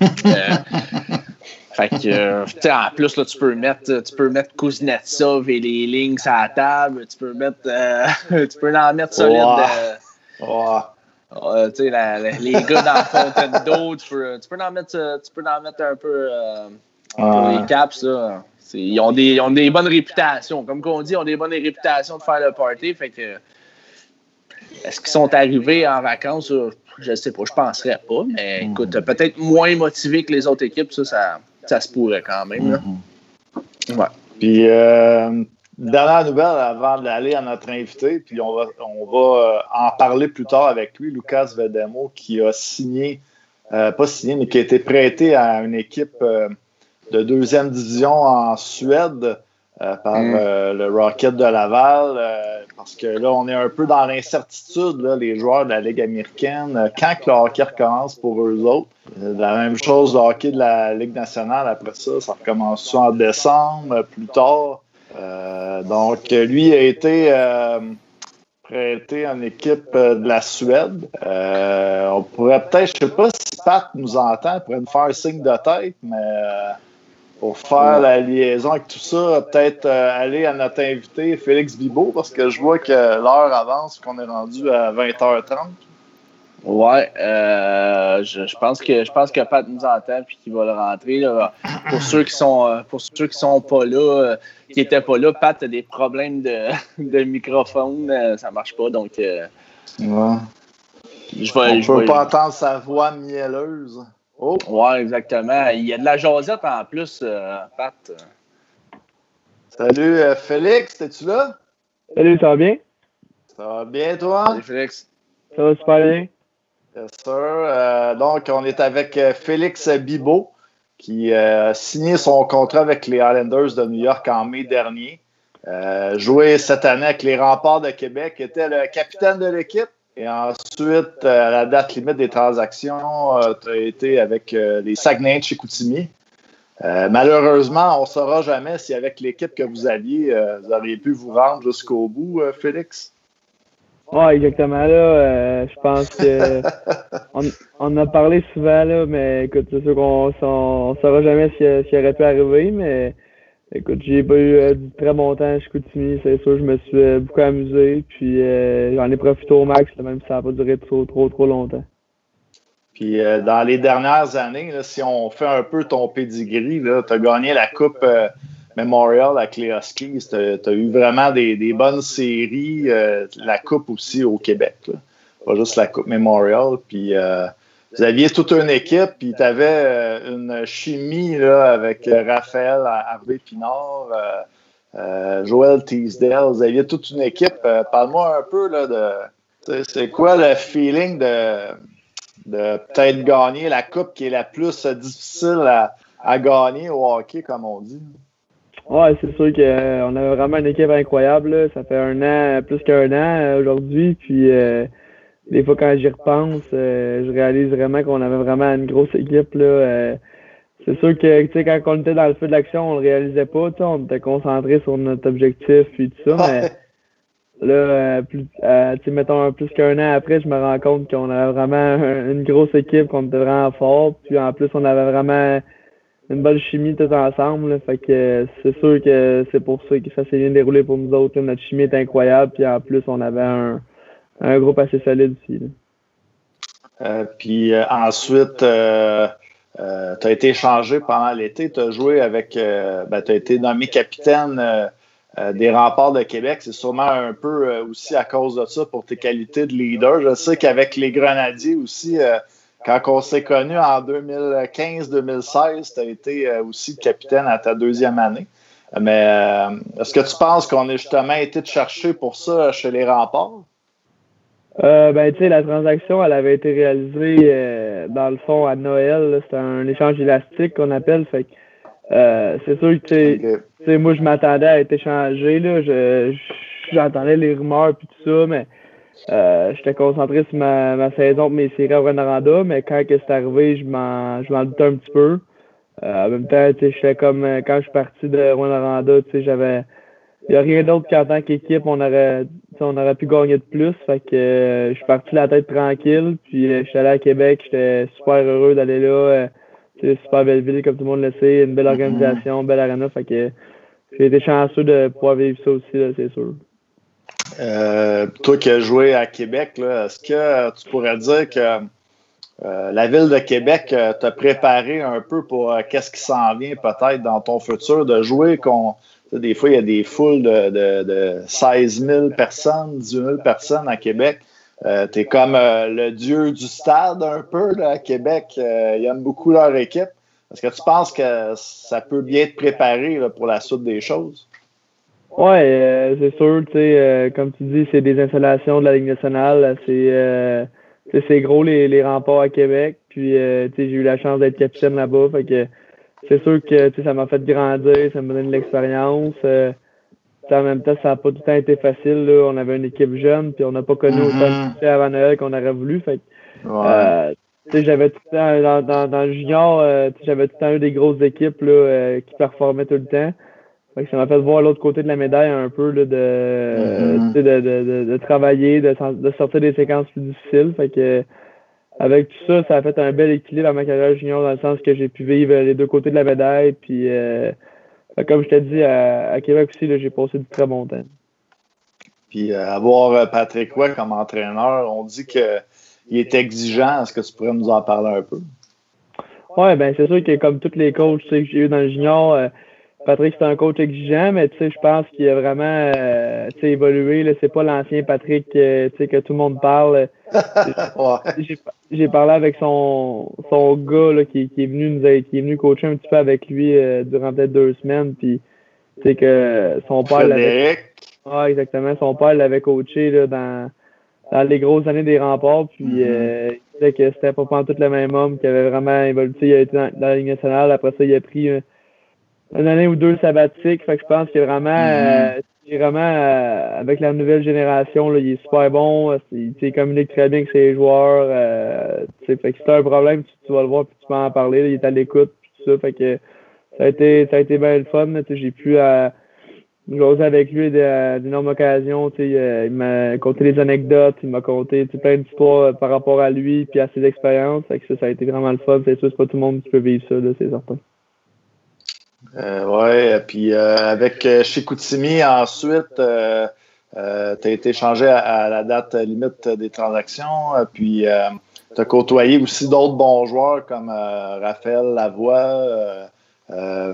fait que, en plus, là, tu peux mettre, tu peux mettre Kuznetsov et les lignes à la table. Tu peux mettre, (laughs) tu peux en mettre solide. tu sais, les gars dans la fontaine d'eau, tu peux, tu peux en mettre, tu peux en mettre un peu pour les caps, là. Ils ont, des, ont des bonnes réputations. Comme on dit, ils ont des bonnes réputations de faire le party. Fait que, est-ce qu'ils sont arrivés en vacances? Je ne sais pas, je ne penserais pas. Mais mm-hmm. écoute, peut-être moins motivés que les autres équipes, ça, ça, se pourrait quand même. Mm-hmm. Ouais. Puis, euh, dernière nouvelle avant d'aller à notre invité, puis on va, on va euh, en parler plus tard avec lui, Lucas Vedemo, qui a signé, euh, pas signé, mais qui a été prêté à une équipe de deuxième division en Suède euh, par mm. euh, le Rocket de Laval. Euh, parce que là, on est un peu dans l'incertitude, les joueurs de la Ligue américaine, quand que le hockey recommence pour eux autres? La même chose, le hockey de la Ligue nationale, après ça, ça recommence en décembre, plus tard. donc, lui a été prêté en équipe de la Suède. on pourrait peut-être, je ne sais pas si Pat nous entend, il pourrait nous faire un signe de tête, mais pour faire la liaison avec tout ça, peut-être euh, aller à notre invité Félix Bibo, parce que je vois que l'heure avance, qu'on est rendu à 20h30. Ouais, euh, je, pense que je pense que Pat nous entend puis qu'il va le rentrer. Pour ceux qui sont euh, pour ceux qui sont pas là, qui étaient pas là, Pat a des problèmes de, (laughs) de microphone, ça marche pas donc. ouais. Je vais, On peut pas entendre sa voix mielleuse. Oh. Ouais, exactement. Il y a de la jasette en plus, euh, Pat. Salut, euh, Félix, es-tu là? Salut, ça va bien? Ça va bien, toi? Salut, Félix. Ça va super bien. Yes, sir. Euh, donc, on est avec Félix Bibot, qui a signé son contrat avec les Islanders de New York en mai dernier. joué cette année avec les Remparts de Québec, était le capitaine de l'équipe. Et ensuite, à la date limite des transactions, euh, tu as été avec euh, les Saguenay de chez Coutimi. Euh, malheureusement, on ne saura jamais si avec l'équipe que vous aviez, vous auriez pu vous rendre jusqu'au bout, Félix. Oui, exactement. Là, je pense que (laughs) on, on, a parlé souvent, là, mais écoute, c'est sûr qu'on ne saura jamais si, si aurait pu arriver, mais Écoute, j'ai pas eu euh, du très bon temps chez Coutimi, c'est sûr, je me suis euh, beaucoup amusé, puis euh, j'en ai profité au max, même si ça n'a pas duré trop, trop, trop longtemps. Puis dans les dernières années, si on fait un peu ton pedigree, tu as gagné la Coupe Memorial à Cléoski, tu as, eu vraiment des, des bonnes séries, la Coupe aussi au Québec, pas juste la Coupe Memorial, puis vous aviez toute une équipe, puis tu avais euh, une chimie là, avec euh, Raphaël Pinard, euh, Joël Teasdale. Vous aviez toute une équipe. Parle-moi un peu là, de. C'est quoi le feeling de, peut-être gagner la coupe qui est la plus difficile à, gagner au hockey, comme on dit? Ouais, c'est sûr qu'on avait vraiment une équipe incroyable. Ça fait un an, plus qu'un an aujourd'hui. Puis des fois, quand j'y repense, euh, je réalise vraiment qu'on avait vraiment une grosse équipe. Là, euh, c'est sûr que quand on était dans le feu de l'action, on le réalisait pas. On était concentré sur notre objectif et tout ça. Mais (laughs) là, euh, plus, mettons plus qu'un an après, je me rends compte qu'on avait vraiment une grosse équipe, qu'on était vraiment fort. Puis en plus, on avait vraiment une bonne chimie tout ensemble. fait que c'est sûr que c'est pour ça que ça s'est bien déroulé pour nous autres. Notre chimie est incroyable. Puis en plus, on avait un un groupe assez solide aussi. Euh, puis euh, ensuite, euh, tu as été échangé pendant l'été. Tu as joué avec. Ben, tu as été nommé capitaine des remparts de Québec. C'est sûrement un peu aussi à cause de ça pour tes qualités de leader. Je sais qu'avec les Grenadiers aussi, quand on s'est connu en 2015-2016, tu as été aussi capitaine à ta deuxième année. Mais est-ce que tu penses qu'on a justement été te chercher pour ça chez les remparts? Euh, ben, tu sais, la transaction, elle avait été réalisée, euh, dans le fond, à Noël. C'était un échange élastique qu'on appelle. Fait euh, c'est sûr que, tu sais, moi, je m'attendais à être échangé, là. Je, j'entendais les rumeurs puis tout ça, mais euh, j'étais concentré sur ma, ma saison mes séries à Rwanda, mais quand c'est arrivé, je m'en, je m'en doutais un petit peu. en même temps, tu sais, j'étais comme, quand je suis parti de Rwanda, tu sais, j'avais, il n'y a rien d'autre qu'en tant qu'équipe, on aurait, on aurait pu gagner de plus. Fait que euh, je suis parti la tête tranquille. Puis euh, je suis allé à Québec. J'étais super heureux d'aller là. Euh, c'est super belle ville, comme tout le monde le sait. Une belle organisation, une belle arena. Fait que j'ai été chanceux de pouvoir vivre ça aussi, c'est sûr. toi qui as joué à Québec, est-ce que tu pourrais dire que la ville de Québec t'a préparé un peu pour qu'est-ce qui s'en vient peut-être dans ton futur de jouer qu'on des fois, il y a des foules de, de, 16 000 personnes, 18 000 personnes à Québec. Euh, tu es comme euh, le dieu du stade un peu à Québec. Euh, ils aiment beaucoup leur équipe. Est-ce que tu penses que ça peut bien te préparer pour la suite des choses? Oui, c'est sûr. comme tu dis, c'est des installations de la Ligue nationale. C'est gros les, les remparts à Québec. Puis j'ai eu la chance d'être capitaine là-bas. Fait que c'est sûr que ça m'a fait grandir, ça m'a donné de l'expérience. Euh, en même temps, ça n'a pas tout le temps été facile. Là. On avait une équipe jeune, puis on n'a pas connu autant de mm-hmm. succès avant Noël qu'on aurait voulu. Fait euh, j'avais tout le temps, dans, dans, dans le junior, euh, j'avais tout le temps eu des grosses équipes là, euh, qui performaient tout le temps. Fait que ça m'a fait voir l'autre côté de la médaille un peu là, de, mm-hmm. de, de, de, de, travailler, de, de sortir des séquences plus difficiles. Fait que avec tout ça, ça a fait un bel équilibre à ma carrière junior dans le sens que j'ai pu vivre les deux côtés de la médaille. Puis, euh, comme je t'ai dit, à, Québec aussi, j'ai passé du très bon temps. Puis, euh, avoir euh, Patrick Roy comme entraîneur, on dit qu'il est exigeant. Est-ce que tu pourrais nous en parler un peu? Oui, ben c'est sûr que comme tous les coachs que j'ai eu dans le junior, Patrick, c'est un coach exigeant, mais tu sais, je pense qu'il a vraiment euh, évolué. C'est pas l'ancien Patrick euh, que tout le monde parle. (laughs) J'ai parlé avec son, son gars là, qui, qui, est venu nous qui est venu coacher un petit peu avec lui euh, durant peut-être deux semaines. Puis c'est que son père l'avait. Ouais, exactement. Son père l'avait coaché là, dans, dans les grosses années des remparts. Puis euh, il disait que c'était pas tout le même homme, qui avait vraiment évolué. Il a été dans, dans la Ligue nationale. Après ça, il a pris une année ou deux sabbatiques. Fait que je pense qu'il est vraiment, mm-hmm. euh, vraiment euh, avec la nouvelle génération, là, il est super bon. Il, communique très bien avec ses joueurs. Euh, fait que si t'as un problème, tu, vas le voir puis tu peux en parler. il est à l'écoute tout ça. Fait que ça a été ça a été bien le fun. J'ai pu euh, jouer avec lui d'énormes occasions. il m'a conté des anecdotes, il m'a conté plein d'histoires par rapport à lui puis à ses expériences. Fait que ça, ça a été vraiment le fun. C'est sûr, c'est pas tout le monde qui peut vivre ça, c'est certain. Euh, oui, puis euh, avec euh, Chicoutimi, ensuite, euh, tu as été changé à, la date limite des transactions, puis tu as côtoyé aussi d'autres bons joueurs comme Raphaël Lavoie,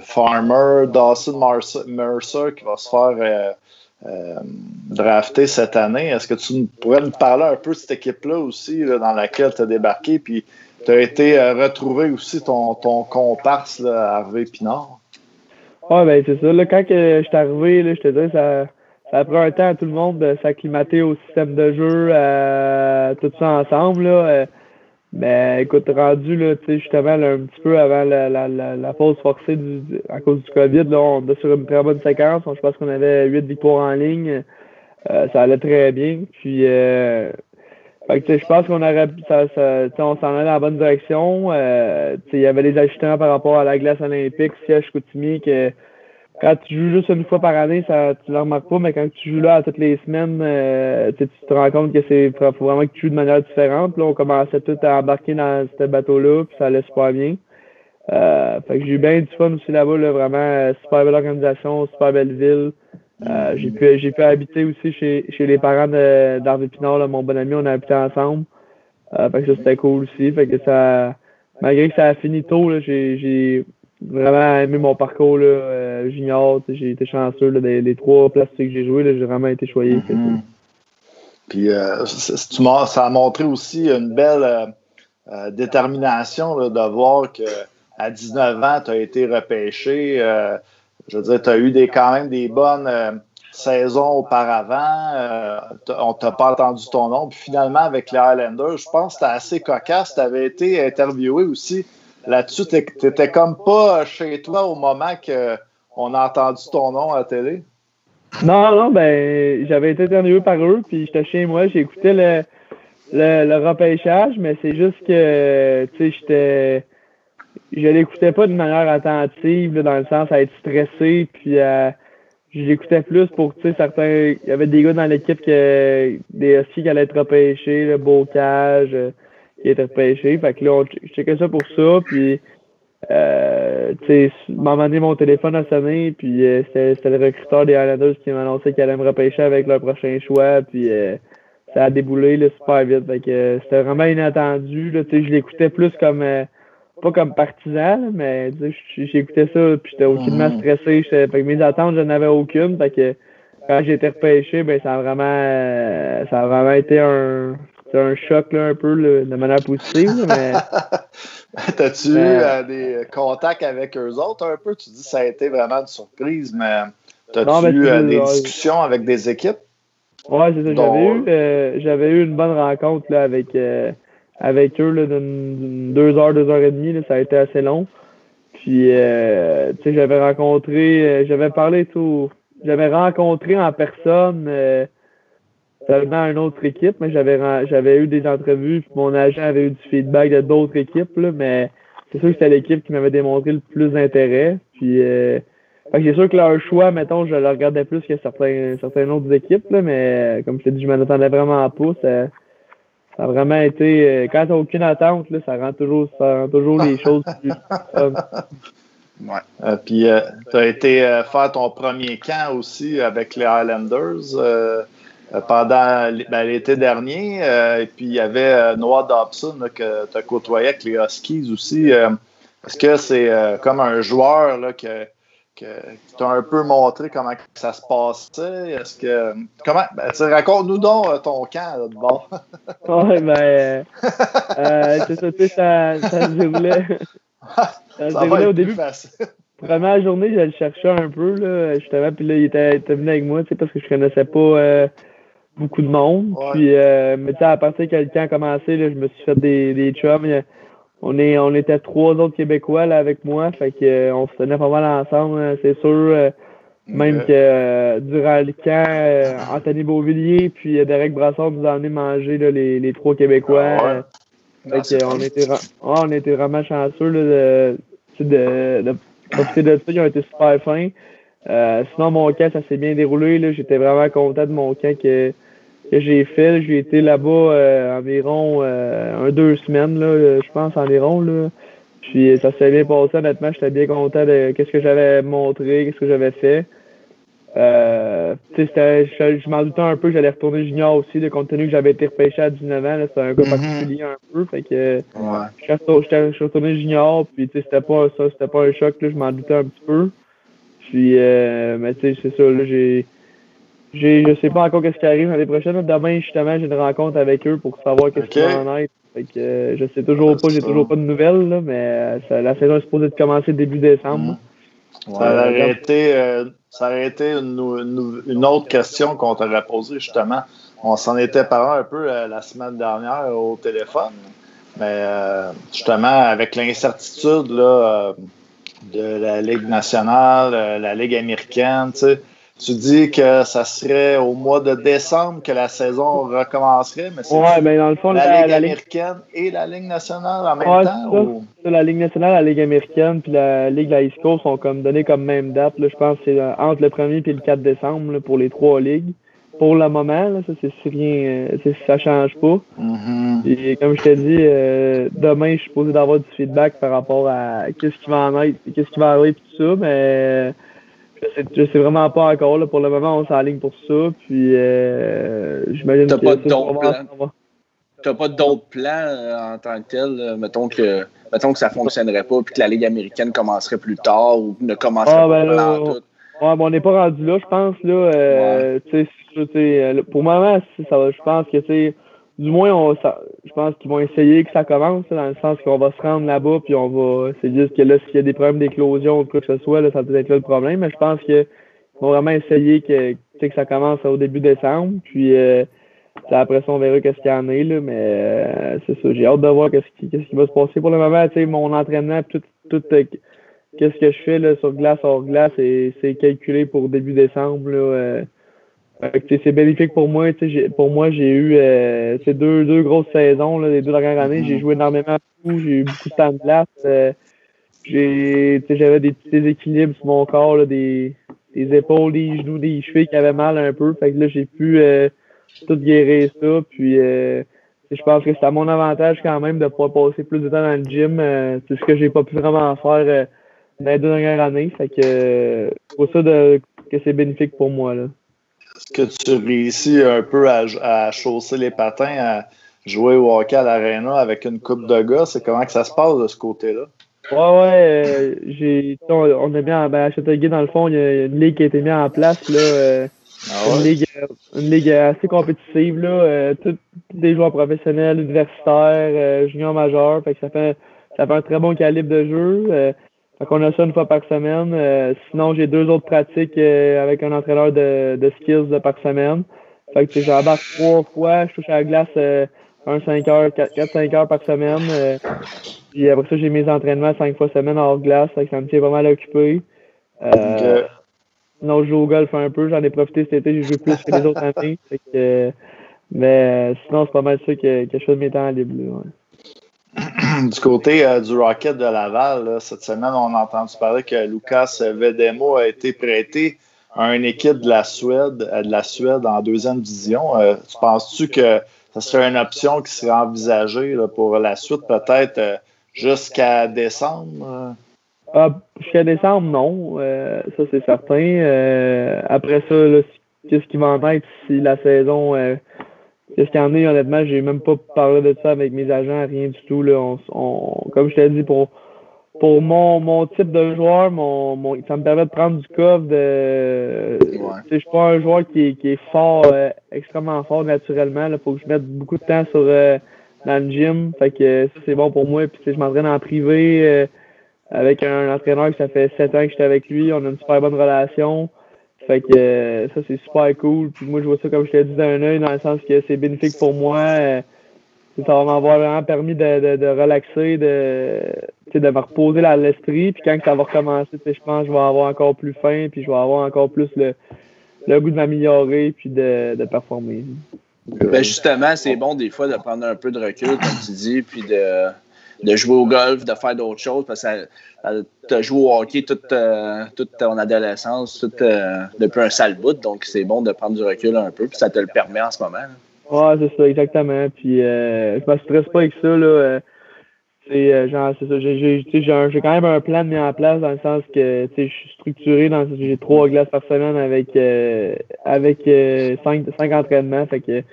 Farmer, Dawson Mercer qui va se faire drafter cette année. Est-ce que tu pourrais nous parler un peu de cette équipe-là aussi, dans laquelle tu as débarqué, puis tu as été retrouvé aussi ton, ton comparse, là, Harvey Pinard? Ouais, ben c'est ça. Là, quand que je suis arrivé, là, je te dis, ça, ça prend un temps à tout le monde de s'acclimater au système de jeu, à tout ça ensemble. Là. Euh, ben écoute, rendu là, justement, là, un petit peu avant la, la, la, pause forcée du, à cause du COVID, là, on était sur une très bonne séquence. Je pense qu'on avait huit victoires en ligne. Euh, ça allait très bien. Puis euh, fait que, je pense qu'on aurait ça, ça on s'en allait dans la bonne direction. Euh, il y avait des ajustements par rapport à la glace olympique, siège Coutimi, que quand tu joues juste une fois par année, ça tu le remarques pas, mais quand tu joues là à toutes les semaines, euh, tu te rends compte que c'est faut vraiment que tu joues de manière différente. Là, on commençait tout à embarquer dans ce bateau-là, puis ça allait super bien. Euh, fait que j'ai eu bien du fun aussi là-bas, là, vraiment super belle organisation, super belle ville. Euh, j'ai pu j'ai pu habiter aussi chez, chez les parents d'Harvey Pinard, mon bon ami, on a habité ensemble. Euh, fait que ça c'était cool aussi. Fait que ça malgré que ça a fini tôt, j'ai vraiment aimé mon parcours là, junior. J'ai été chanceux des, trois places que j'ai joué. J'ai vraiment été choyé. Mm-hmm. Puis ça a montré aussi une belle détermination de voir que à 19 ans, tu as été repêché. Je veux dire, tu as eu des, quand même des bonnes saison auparavant, euh, on t'a pas entendu ton nom. Puis finalement, avec les Highlanders, je pense que c'était assez cocasse. Tu avais été interviewé aussi là-dessus. Tu n'étais comme pas chez toi au moment qu'on a entendu ton nom à la télé? Non, non, ben, j'avais été interviewé par eux, puis j'étais chez moi, j'écoutais le, le, repêchage, mais c'est juste que, tu sais, j'étais. Je l'écoutais pas de manière attentive, dans le sens à être stressé, puis à je l'écoutais plus pour, tu sais, certains. Il y avait des gars dans l'équipe que des Huskies qui allaient être repêchés, le Bocage, euh, qui était repêché. Fait que là, on, je ça pour ça, puis euh, tu sais, m'a donné mon téléphone a sonné, puis euh, c'était le recruteur des Islanders qui m'a annoncé qu'il allait me repêcher avec leur prochain choix, puis euh, ça a déboulé là, super vite. Fait que c'était vraiment inattendu. Là, tu sais, je l'écoutais plus comme pas comme partisan, mais j'écoutais ça, puis j'étais aucunement mm. stressé. Fait que mes attentes, je n'en avais aucune. Fait que quand j'ai été repêché, ben ça a vraiment ça a vraiment été un, un choc là, un peu de manière positive. mais (laughs) T'as-tu eu euh, des contacts avec eux autres un peu? Tu dis que ça a été vraiment une surprise, mais t'as-tu eu euh, des discussions avec des équipes? Ouais, c'est ça. J'avais eu, euh, j'avais eu une bonne rencontre là, avec avec eux d'une deux heures, deux heures et demie. Là, ça a été assez long. Puis, euh, tu sais, j'avais rencontré, euh, j'avais parlé tout, j'avais rencontré en personne euh, seulement une autre équipe, mais j'avais j'avais eu des entrevues, puis mon agent avait eu du feedback de d'autres équipes, là, mais c'est sûr que c'était l'équipe qui m'avait démontré le plus d'intérêt. Puis, euh, c'est sûr que leur choix, mettons, je le regardais plus que certains, certaines autres équipes, là, mais comme je t'ai dit, je m'en attendais vraiment pas. Ça, ça a vraiment été. Euh, quand t'as aucune attente, là, ça rend toujours, ça rend toujours les (laughs) choses plus. Ouais. Euh, puis, euh, tu as été faire ton premier camp aussi avec les Highlanders pendant ben, l'été dernier. et puis, il y avait Noah Dobson que tu as côtoyé avec les Huskies aussi. Est-ce que c'est comme un joueur là, que qui t'a un peu montré comment ça se passait. Est-ce que. Comment. Ben, raconte-nous donc euh, ton camp là, de bord. (laughs) ouais, ben. Euh, euh, c'est ça, tu sais, ça, ça se déroulait. (laughs) ça se déroulait au début. Première journée, je le cherchais un peu, là, justement, puis là, il était, était venu avec moi, tu sais, parce que je connaissais pas beaucoup de monde. Puis, mais tu sais, à partir que le camp a commencé, là, je me suis fait des, des chums on est on était trois autres Québécois là avec moi, fait que euh, on se tenait pas mal ensemble, hein, c'est sûr. Euh, même que euh, durant le camp, Anthony Beauvillier puis Derek Brassard nous a amené manger là, les, les trois Québécois. Ah fait que, on, était, on était vraiment chanceux là, de, de, de, profiter de ça. Ils ont été super fins. sinon, mon camp, ça s'est bien déroulé. J'étais vraiment content de mon camp que que j'ai fait. J'ai été là-bas euh, environ euh, un deux semaines, là, je pense environ. Là. Puis ça s'est bien passé, honnêtement, j'étais bien content de qu'est-ce que j'avais montré, qu'est-ce que j'avais fait. Euh, je, je m'en doutais un peu que j'allais retourner junior aussi, de compte tenu que j'avais été repêché à 19 ans. C'était un cas mm-hmm. particulier un peu. Fait que je suis retourné junior, puis c'était pas ça, c'était pas un choc, là, je m'en doutais un petit peu. Puis euh, mais tu sais, c'est ça, là, j'ai j'ai, je sais pas encore qu'est-ce qui arrive l'année prochaine. Demain, justement, j'ai une rencontre avec eux pour savoir qu'est-ce qui va en être. Fait que, euh, je sais toujours pas, j'ai toujours pas de nouvelles, là, mais euh, la saison est supposée de commencer début décembre. Mm. ça, aurait été, euh, ça aurait été une, une, autre question qu'on t'aurait posée, justement. On s'en était parlé un peu la semaine dernière au téléphone. Mais justement, avec l'incertitude là, de la Ligue nationale, la Ligue américaine, tu sais, tu dis que ça serait au mois de décembre que la saison recommencerait, mais c'est ouais, ben dans le fond, la, Ligue américaine et la Ligue nationale en même temps? La Ligue nationale, la Ligue américaine puis la Ligue de la East Coast sont comme données comme même date. je pense que c'est euh, entre le 1er et le 4 décembre pour les trois ligues. Pour le moment, là, ça c'est rien, euh, ça change pas. Mm-hmm. Et comme je t'ai dit, euh, demain je suis supposé d'avoir du feedback par rapport à qu'est-ce qui va en être, qu'est-ce qui va arriver et tout ça, mais je sais, vraiment pas encore. Là. Pour le moment, on s'aligne pour ça. Puis, euh, j'imagine T'as pas de ton plan? n'as pas d'autres plans en tant que tel. mettons que mettons que ça fonctionnerait pas puis que la Ligue américaine commencerait plus tard ou ne commencerait ah, pas ben, tout. Ouais, on n'est pas rendu là, je pense. Là, euh, euh pour le moment, ça, je pense que du moins, on, je pense qu'ils vont essayer que ça commence, dans le sens qu'on va se rendre là-bas, puis on va. C'est juste que là, s'il y a des problèmes d'éclosion ou quoi que ce soit, là, ça peut être là le problème. Mais je pense qu'ils vont vraiment essayer que, que ça commence au début décembre. Puis euh, après ça, on verra qu'est-ce qu'il y en a, là, mais euh, c'est ça. J'ai hâte de voir qu'est-ce qui, qui va se passer. Pour le moment, tu sais, mon entraînement, tout, tout euh, qu'est-ce que je fais là, sur glace, hors glace, c'est calculé pour début décembre. Là, euh, c'est bénéfique pour moi. Pour moi, j'ai eu euh, deux, deux grosses saisons, là, les deux dernières années. J'ai joué énormément j'ai eu beaucoup de temps de glace. Euh, j'avais des petits déséquilibres sur mon corps, là, des, des épaules, des genoux, des chevilles qui avaient mal un peu. Fait que là, j'ai pu euh, tout guérir ça. Puis euh, je pense que c'est à mon avantage quand même de pouvoir passer plus de temps dans le gym. Euh, c'est ce que j'ai pas pu vraiment faire euh, dans les deux dernières années. Fait que pour ça de, que c'est bénéfique pour moi. Là. Est-ce que tu réussis un peu à, à, chausser les patins, à jouer au hockey à l'aréna avec une coupe de gars? C'est comment que ça se passe de ce côté-là? Ouais, ouais, j'ai, on, est bien, ben, à Châteauguay, dans le fond, il y a une ligue qui a été mise en place, là, ah une, ligue, une ligue assez compétitive, là. Euh, tous des joueurs professionnels, universitaires, euh, juniors majeurs. Fait que ça fait ça fait un très bon calibre de jeu. Euh, fait qu'on a ça une fois par semaine. Euh, sinon, j'ai deux autres pratiques avec un entraîneur de, de skills par semaine. Fait que j'embarque trois fois, je touche à la glace un 5 heures, 4-5 heures par semaine. puis après ça, j'ai mes entraînements cinq fois semaine hors glace. Fait que ça me tient pas mal occupé. Non, je joue au golf un peu. J'en ai profité cet été. J'ai joué plus que les autres années. mais sinon, c'est pas mal ça que, que je fais de mes temps libre. (clears throat) Du côté euh, du Rocket de Laval, cette semaine, on a entendu parler que Lucas Vedemo a été prêté à une équipe de la Suède, de la Suède en deuxième division. Euh, tu penses-tu que ce serait une option qui serait envisagée pour la suite, peut-être euh, jusqu'à décembre? Ah, jusqu'à décembre, non. Euh, ça, c'est certain. Euh, après ça, qu'est-ce qui va en être si la saison. Euh, qu'est-ce qu'il y en a, honnêtement, j'ai même pas parlé de ça avec mes agents, rien du tout. Là. On, comme je t'ai dit, pour, pour mon, mon type de joueur, mon, mon, ça me permet de prendre du coffre. De, Je suis pas un joueur qui, qui est fort, extrêmement fort naturellement. Il faut que je mette beaucoup de temps sur dans le gym. Fait que c'est bon pour moi. Puis je m'entraîne en privé avec un entraîneur qui ça fait sept ans que j'étais avec lui. On a une super bonne relation. Fait que euh, ça, c'est super cool. Puis moi, je vois ça, comme je t'ai dit, d'un œil, dans le sens que c'est bénéfique pour moi. Euh, ça va m'avoir vraiment permis de, de, de relaxer, de, de me reposer l'esprit. Puis quand ça va recommencer, je pense que je vais avoir encore plus faim, puis je vais avoir encore plus le, le goût de m'améliorer, puis de, de performer. Ben justement, c'est bon des fois de prendre un peu de recul, comme tu dis, puis de de jouer au golf, de faire d'autres choses, parce que tu as joué au hockey toute, euh, toute ton adolescence, toute, euh, depuis un sale bout, donc c'est bon de prendre du recul un peu, puis ça te le permet en ce moment. Ouais, c'est ça, exactement. Puis euh, je me stresse pas avec ça, là. c'est genre, c'est ça. J'ai, j'ai, quand même un plan mis en place dans le sens que je suis structuré dans j'ai trois glaces par semaine avec avec cinq, cinq entraînements. Fait que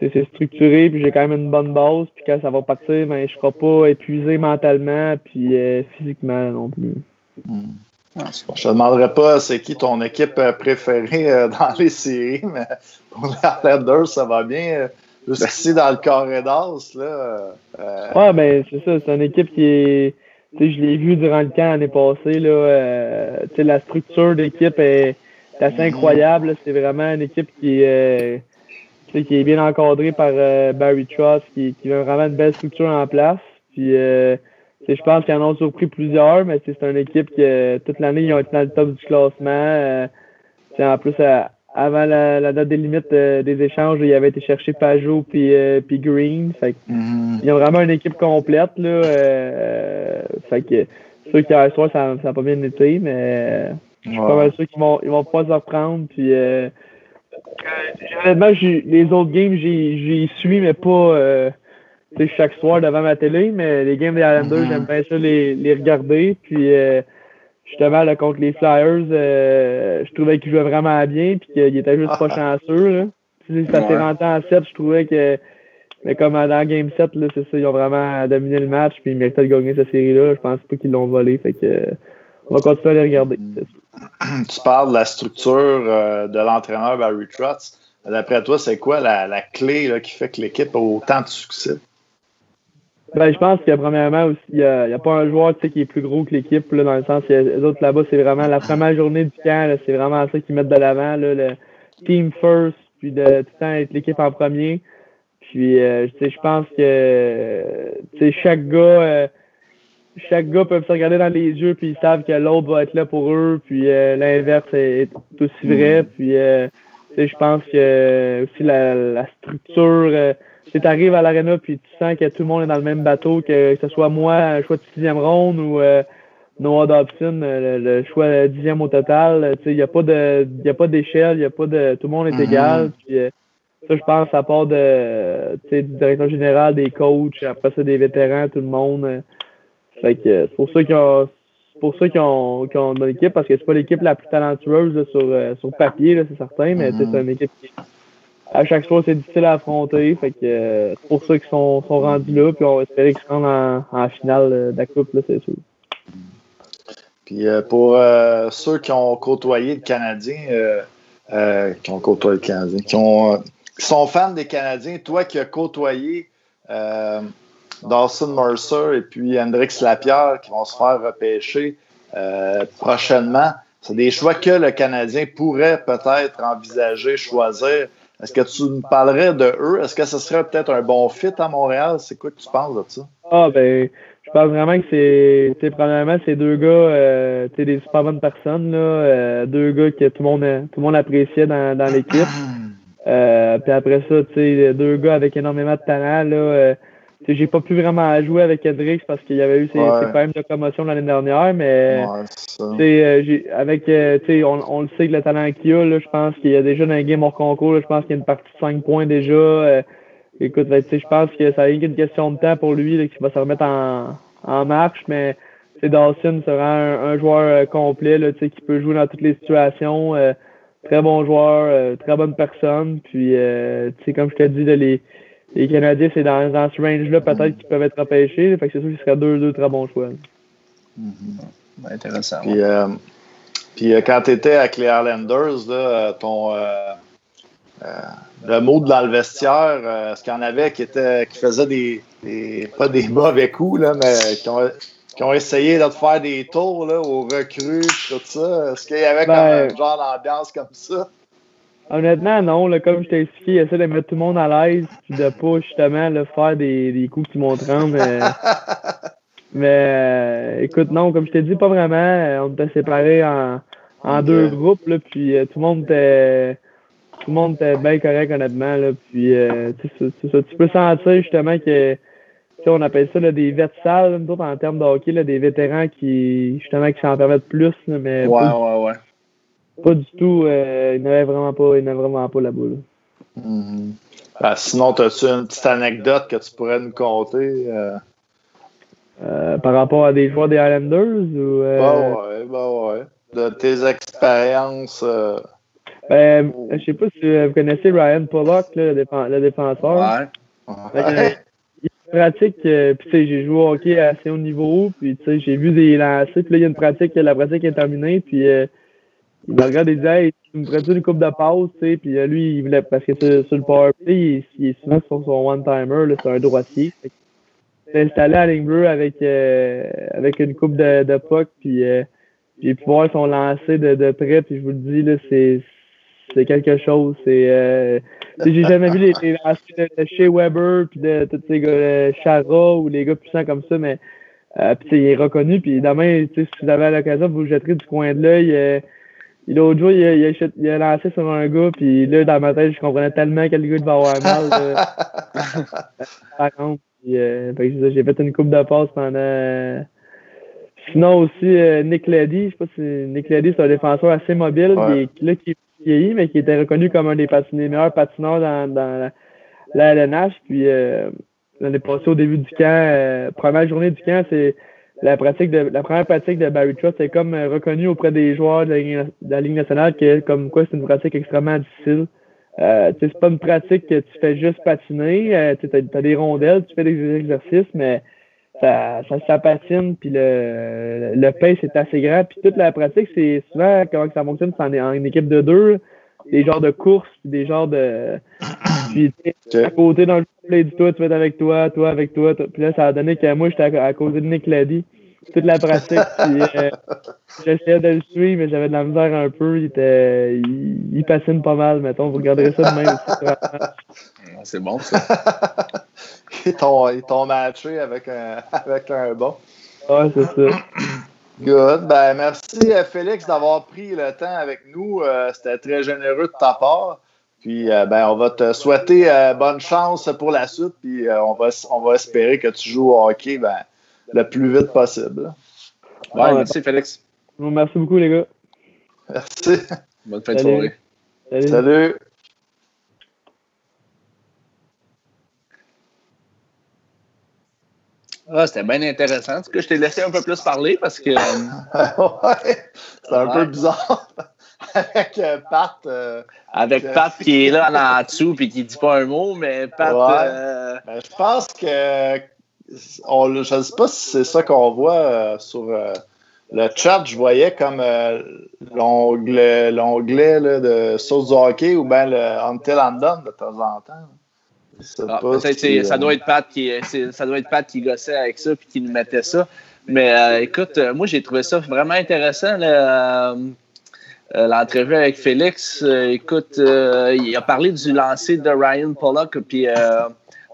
c'est structuré, puis j'ai quand même une bonne base, puis quand ça va partir, ben, je serai pas épuisé mentalement, puis euh, physiquement non plus. Hmm. Je te demanderai pas c'est qui ton équipe euh, préférée euh, (laughs) dans les séries, mais pour les Highlanders, ça va bien. Jusqu'ici, dans le carré d'as, là. Ouais, ben, c'est ça. C'est une équipe qui est. Tu sais, je l'ai vu durant le camp l'année passée, là. tu sais, la structure d'équipe est, assez hmm. incroyable. C'est vraiment une équipe qui est qui est bien encadré par euh, Barry Truss, qui, qui a vraiment une belle structure en place. Puis, euh, je pense qu'ils en ont surpris plusieurs, mais c'est une équipe qui, euh, toute l'année, ils ont été dans le top du classement. en plus, avant la, date des limites des échanges, ils avaient été chercher Pajot puis, puis Green. Fait mm-hmm. Ils ont vraiment une équipe complète. Là, fait que, sûr qu'hier soir, ça n'a pas bien été, mais je suis pas mal sûr qu'ils vont, ils vont pas se reprendre. Puis, honnêtement, les autres games, j'y suis, mais pas euh, chaque soir devant ma télé. Mais les games des Islanders, mm-hmm. j'aime bien ça les, les regarder. Puis euh, justement, là, contre les Flyers, euh, je trouvais qu'ils jouaient vraiment bien puis qu'ils étaient juste pas chanceux. Là. ça s'est rentré en 7, je trouvais que mais comme dans Game 7, c'est ça, ils ont vraiment dominé le match, puis ils méritaient de gagner cette série-là. Je pense pas qu'ils l'ont volé. Fait que on va continuer à les regarder. (clears throat) Tu parles de la structure euh, de l'entraîneur Barry Trotz. D'après toi, c'est quoi la, clé qui fait que l'équipe a autant de succès? Ben, je pense que premièrement, il n'y a, pas un joueur qui est plus gros que l'équipe, dans le sens les autres là-bas, c'est vraiment la première journée du camp, c'est vraiment ça qu'ils mettent de l'avant, le team first, puis de tout le temps être l'équipe en premier. Puis, euh, je pense que chaque gars, euh, chaque gars peut se regarder dans les yeux, puis ils savent que l'autre va être là pour eux, puis euh, l'inverse est, aussi vrai. Mm. Puis, je pense que aussi la, la structure, tu arrives à l'arena, puis tu sens que tout le monde est dans le même bateau, que, ce soit moi, un choix de sixième ronde ou Noah Dobson, le, choix dixième au total. Il n'y a pas de, y a pas d'échelle, il y a pas de, tout le monde est mm-hmm. égal. Puis, ça, je pense, à part de, du directeur général, des coachs, après ça, des vétérans, tout le monde. Euh, fait que c'est pour ça qu'ils ont, pour ça qu'ils ont, qu ont l'équipe, parce que c'est pas l'équipe la plus talentueuse sur, euh, sur papier, c'est certain, mais c'est une équipe qui, à chaque fois, c'est difficile à affronter. Fait que euh, c'est pour ça qu'ils sont, sont rendus là, puis on va espérer qu'ils se rendent en, en finale de la Coupe, c'est sûr. Puis pour ceux qui ont côtoyé le Canadien, qui ont côtoyé le Canadien, qui ont qui sont fans des Canadiens, toi qui as côtoyé euh, Dawson Mercer et puis Hendrix Lapierre qui vont se faire repêcher euh, prochainement, c'est des choix que le Canadien pourrait peut-être envisager, choisir. Est-ce que tu nous parlerais de eux? Est-ce que ce serait peut-être un bon fit à Montréal? C'est quoi que tu penses de ça? Ah, ben, je pense vraiment que c'est, premièrement, ces deux gars, euh, des super bonnes personnes, là, euh, deux gars que tout le monde, tout le monde appréciait dans, dans l'équipe. (clears throat) Euh, puis après ça, tu sais, deux gars avec énormément de talent, là. Euh, j'ai pas pu vraiment jouer avec Hendrix parce qu'il y avait eu ses, problèmes de promotion l'année dernière, mais ouais, euh, avec sais on, on, le sait que le talent qu'il a, là, je pense qu'il y a déjà dans un game hors concours, je pense qu'il y a une partie de 5 points déjà. écoute, ben, je pense que ça a une question de temps pour lui qu'il va se remettre en, en marche, mais Dawson sera un, un joueur complet là, qui peut jouer dans toutes les situations très bon joueur, euh, très bonne personne. Puis, euh, tu sais, comme je t'ai dit, les, les Canadiens, c'est dans, dans ce range-là, peut-être qu'ils peuvent être repêchés. Fait que c'est sûr qu'il serait deux, deux très bons choix. Mm-hmm. Intéressant. Puis, euh, puis quand tu étais avec les Islanders, là, ton, le mot dans le vestiaire, est-ce qu'il y en avait qui, était, qui faisaient des, des, pas des mauvais coups, là, mais qui ont, qui ont essayé de faire des tours là, aux recrues, tout ça? Est-ce qu'il y avait comme ben, un genre d'ambiance comme ça? Honnêtement, non. Là, comme je t'ai expliqué, essaie de mettre tout le monde à l'aise et de pas justement là, faire des, des coups qui montrent mais, (laughs) mais euh, écoute, non, comme je t'ai dit, pas vraiment. Euh, on était séparés en, en deux groupes, là, puis euh, tout le monde était tout le monde était bien correct honnêtement. Là, puis ça, tu peux sentir justement que on appelle ça là, des vets sales, en termes de hockey, là, des vétérans qui justement qui s'en permettent plus, mais ouais, ouais, ouais. Pas du tout. Euh, ils n'avaient vraiment pas, ils vraiment pas la boule. Mm-hmm. Ben, sinon, as-tu une petite anecdote que tu pourrais nous conter? Euh? Euh, par rapport à des joueurs des Highlanders ou Ben ouais, ben ouais. De tes expériences. Ben, je sais pas si vous connaissez Ryan Pollock, le, défenseur. Ouais pratique, euh, puis j'ai joué au hockey à assez haut niveau, puis j'ai vu des lancers, puis là, il y a une pratique, la pratique est terminée, puis euh, il me regarde et dit Hey, tu me prêtes une coupe de passe, tu sais, puis euh, lui, il voulait, parce que sur, le powerplay, il, est souvent sur son one-timer, c'est un droitier. Il s'est installé à ligne bleue avec, avec une coupe de, de puck, puis j'ai pu voir son lancer de, de près, puis je vous le dis, là, c'est c'est quelque chose. C'est euh, j'ai jamais vu les, les de, chez Weber puis de tous ces gars Chara ou les gars puissants comme ça, mais euh, puis il est reconnu. Puis demain, si vous avez l'occasion, vous le jetterez du coin de l'œil. Euh, L'autre jour, il a, il, a, lancé sur un gars, puis là, dans ma tête, je comprenais tellement quel gars devait avoir (laughs) mal. Par contre, euh, j'ai fait une coupe de passe pendant. Sinon aussi, euh, Nick Leddy, je sais pas si Nick Leddy, c'est un défenseur assez mobile, qui, là, qui vieilli, mais qui était reconnu comme un des, meilleurs patineurs dans, dans la, LNH. Puis euh, l'année passée, au début du camp, euh, première journée du camp, c'est la pratique de la première pratique de Barry Trotz c'est comme euh, reconnu auprès des joueurs de la, Ligue nationale que comme quoi c'est une pratique extrêmement difficile. euh, c'est pas une pratique que tu fais juste patiner. Euh, tu as, des rondelles, tu fais des exercices, mais ça, ça, patine, puis le, le pace est assez grand. Puis toute la pratique, c'est souvent comment ça fonctionne, c'est en, équipe de deux, des genres de courses, des genres de. (coughs) Puis à côté dans le play du toi, tu vas être avec toi, toi avec toi. Puis là, ça a donné que moi, j'étais à, cause de Nick Laddy toute la pratique. Puis, euh, (laughs) j'essayais de le suivre, mais j'avais de la misère un peu. Il, était, il, patine pas mal, mettons. Vous regarderez ça demain aussi. C'est bon, ça. (laughs) ils t'ont matché avec un, (laughs) avec un bon. Ouais, c'est ça. Good. Ben, merci, euh, Félix, d'avoir pris le temps avec nous. Euh, c'était très généreux de ta part. Puis, ben, on va te souhaiter bonne chance pour la suite. Puis, on, va, on va espérer que tu joues au hockey ben, le plus vite possible. Ouais, merci Félix. merci beaucoup les gars. Merci. Bonne fin de soirée. Salut. Ah, c'était bien intéressant. ce que je t'ai laissé un peu plus parler parce que. (laughs) ouais, c'est un peu bizarre. Avec euh, Pat. Euh, Avec Pat qui est là en dessous et qui dit pas un mot, mais Pat. Euh, ben, je pense que je ne sais pas si c'est ça qu'on voit euh, sur le chat. Je voyais comme l'onglet, de de hockey ou bien le Until de temps en temps. Ah, peut-être ça doit être Pat qui ça doit être Pat qui gossait avec ça puis qui nous mettait ça. Mais écoute, moi j'ai trouvé ça vraiment intéressant. L'entrevue avec Félix. écoute, il a parlé du lancer de Ryan Pollock, puis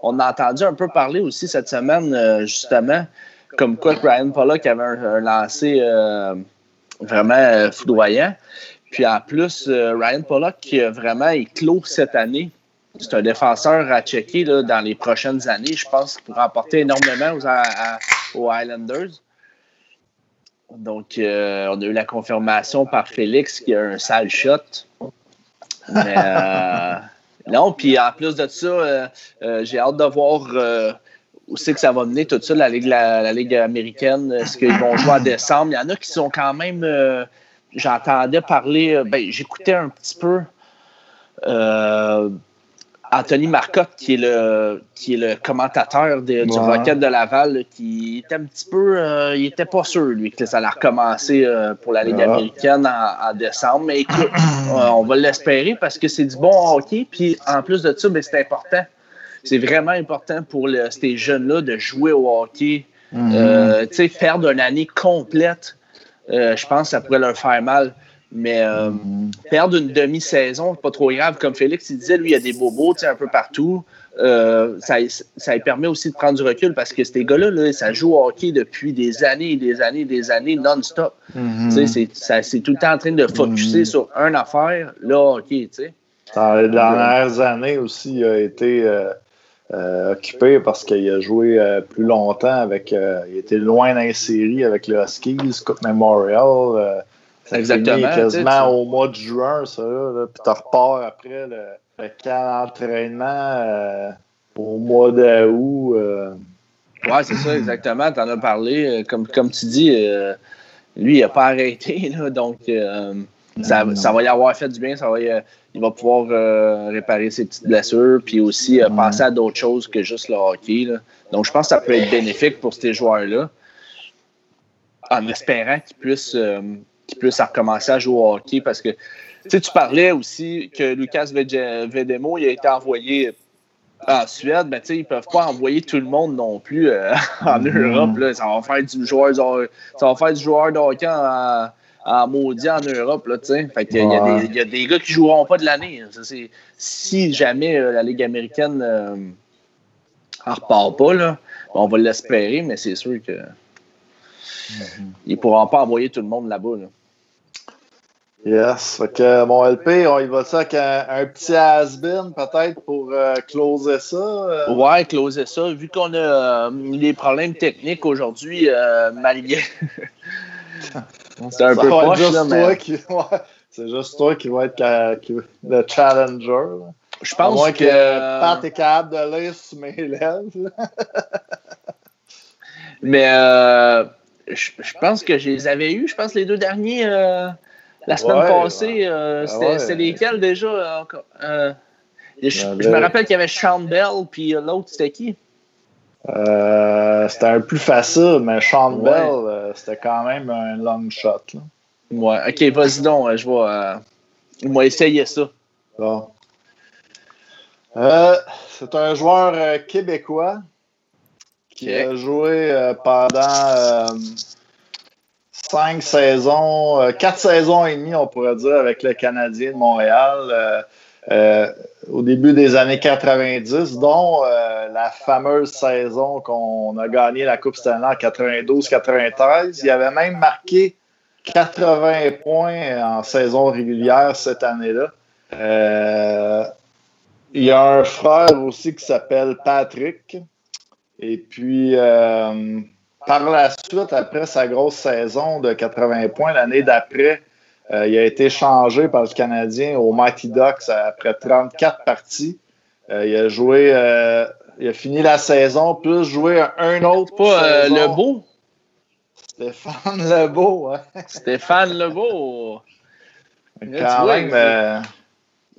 on a entendu un peu parler aussi cette semaine, euh, justement, comme quoi Ryan Pollock avait un, lancé euh, vraiment euh, foudroyant. Puis en plus, Ryan Pollock qui vraiment éclos cette année. C'est un défenseur à checker dans les prochaines années, je pense, pour apporter énormément aux, aux Islanders. Donc, on a eu la confirmation par Félix qu'il y a un sale shot. Mais non, puis en plus de ça, euh, euh, j'ai hâte de voir euh, où c'est que ça va mener tout ça, la Ligue, la, Ligue américaine. Est-ce qu'ils vont jouer en décembre? Il y en a qui sont quand même. J'entendais parler, ben, j'écoutais un petit peu. Anthony Marcotte, qui est le, qui est le commentateur du Rocket de Laval, qui était un petit peu. Euh, il était pas sûr, lui, que ça allait recommencer euh, pour la Ligue américaine en, décembre. Mais écoute, (clears throat) euh, on va l'espérer parce que c'est du bon hockey. Puis en plus de ça, ben, c'est important. C'est vraiment important pour ces jeunes-là de jouer au hockey. Mm-hmm. tu sais, faire d'une année complète, je pense que ça pourrait leur faire mal. Mais euh, perdre une demi-saison, pas trop grave. Comme Félix il disait, lui, il y a des bobos un peu partout. Euh, ça, ça permet aussi de prendre du recul parce que ces gars-là, ça joue au hockey depuis des années et des années et des années non-stop. Mm-hmm. C'est tout le temps en train de focuser mm-hmm. sur une affaire, là, hockey. Dans les dernières années aussi, il a été euh, occupé parce qu'il a joué plus longtemps avec. il était loin dans les séries avec le Huskies, Cup Memorial. Ça Exactement. quasiment au mois de juin, ça. Là, puis tu repars après le, le camp d'entraînement euh, au mois d'août. Euh. Ouais, c'est ça, exactement. Tu en as parlé. Euh, comme, comme tu dis, lui, il n'a pas arrêté. (laughs) Là, donc, ça, ça, va y avoir fait du bien. Ça va il va pouvoir réparer ses petites blessures. Puis aussi penser à d'autres choses que juste le hockey. Là. Donc, je pense que ça peut être bénéfique pour ces joueurs-là. En espérant qu'ils puissent qui puisse recommencer à jouer au hockey parce que tu parlais aussi que Lucas Vedemo il a été envoyé en Suède, ben, ils ne peuvent pas envoyer tout le monde non plus euh, (laughs) en mm-hmm. Europe. Là. Ça va faire du joueur, ça va faire du joueur de hockey en, en maudit en Europe. Là, fait il, y a des, il y a des gars qui ne joueront pas de l'année. Si jamais euh, la Ligue américaine ne euh, repart pas, là, on va l'espérer, mais c'est sûr que Mhm. Ils ne pourront pas envoyer tout le monde là-bas. Yes. Fait que mon LP, on y va ça avec un, petit has-been peut-être pour euh, closer ça. Euh? Ouais, closer ça. Vu qu'on a euh, des problèmes techniques aujourd'hui, malgré. (laughs) c'est un peu proche, là, mais... qui... (laughs) C'est juste toi qui va être le challenger. Je pense moins que, que Pat est capable de lire sur mes lèvres. mais je, pense que je les avais eus, je pense, les deux derniers euh, la semaine passée. Euh, ah c'était lesquels déjà? Euh, Je, me rappelle qu'il y avait Sean Bell, puis l'autre, c'était qui? C'était un plus facile, mais Sean Bell, c'était quand même un long shot. Là. Ouais, ok, vas-y donc, je vais, essayer ça. Bon. Euh, c'est un joueur québécois qui a joué pendant cinq saisons, quatre saisons et demie, on pourrait dire, avec le Canadien de Montréal. Euh, au début des années 90, dont euh, la fameuse saison qu'on a gagné la Coupe Stanley en 92-93. Il avait même marqué 80 points en saison régulière cette année-là. Euh, il y a un frère aussi qui s'appelle Patrick. Et puis, par la suite, après sa grosse saison de 80 points, l'année d'après, euh, il a été changé par le Canadien au Mighty Ducks après 34 parties. Euh, il a joué, euh, il a fini la saison, plus joué un autre. Pas Lebeau? Stéphane Lebeau, ouais. Stéphane Lebeau. (laughs) Quand même,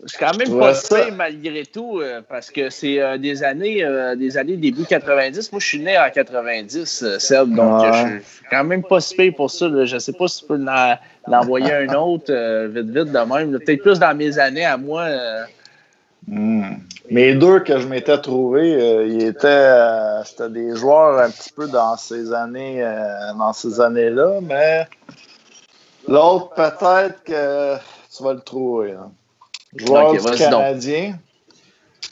suis quand même pas sûr malgré tout, euh, parce que c'est euh, des années euh, des années début 90. Moi, je suis né en 90, Seb, donc je suis quand même pas si pour ça. Je Je sais pas si tu peux l'envoyer un autre vite, vite de même. Peut-être plus dans mes années à moi. Hmm. Mes deux que je m'étais trouvé, ils étaient c'était des joueurs un petit peu dans ces années dans ces années-là, mais l'autre peut-être que tu vas le trouver. Joueur du Canadien.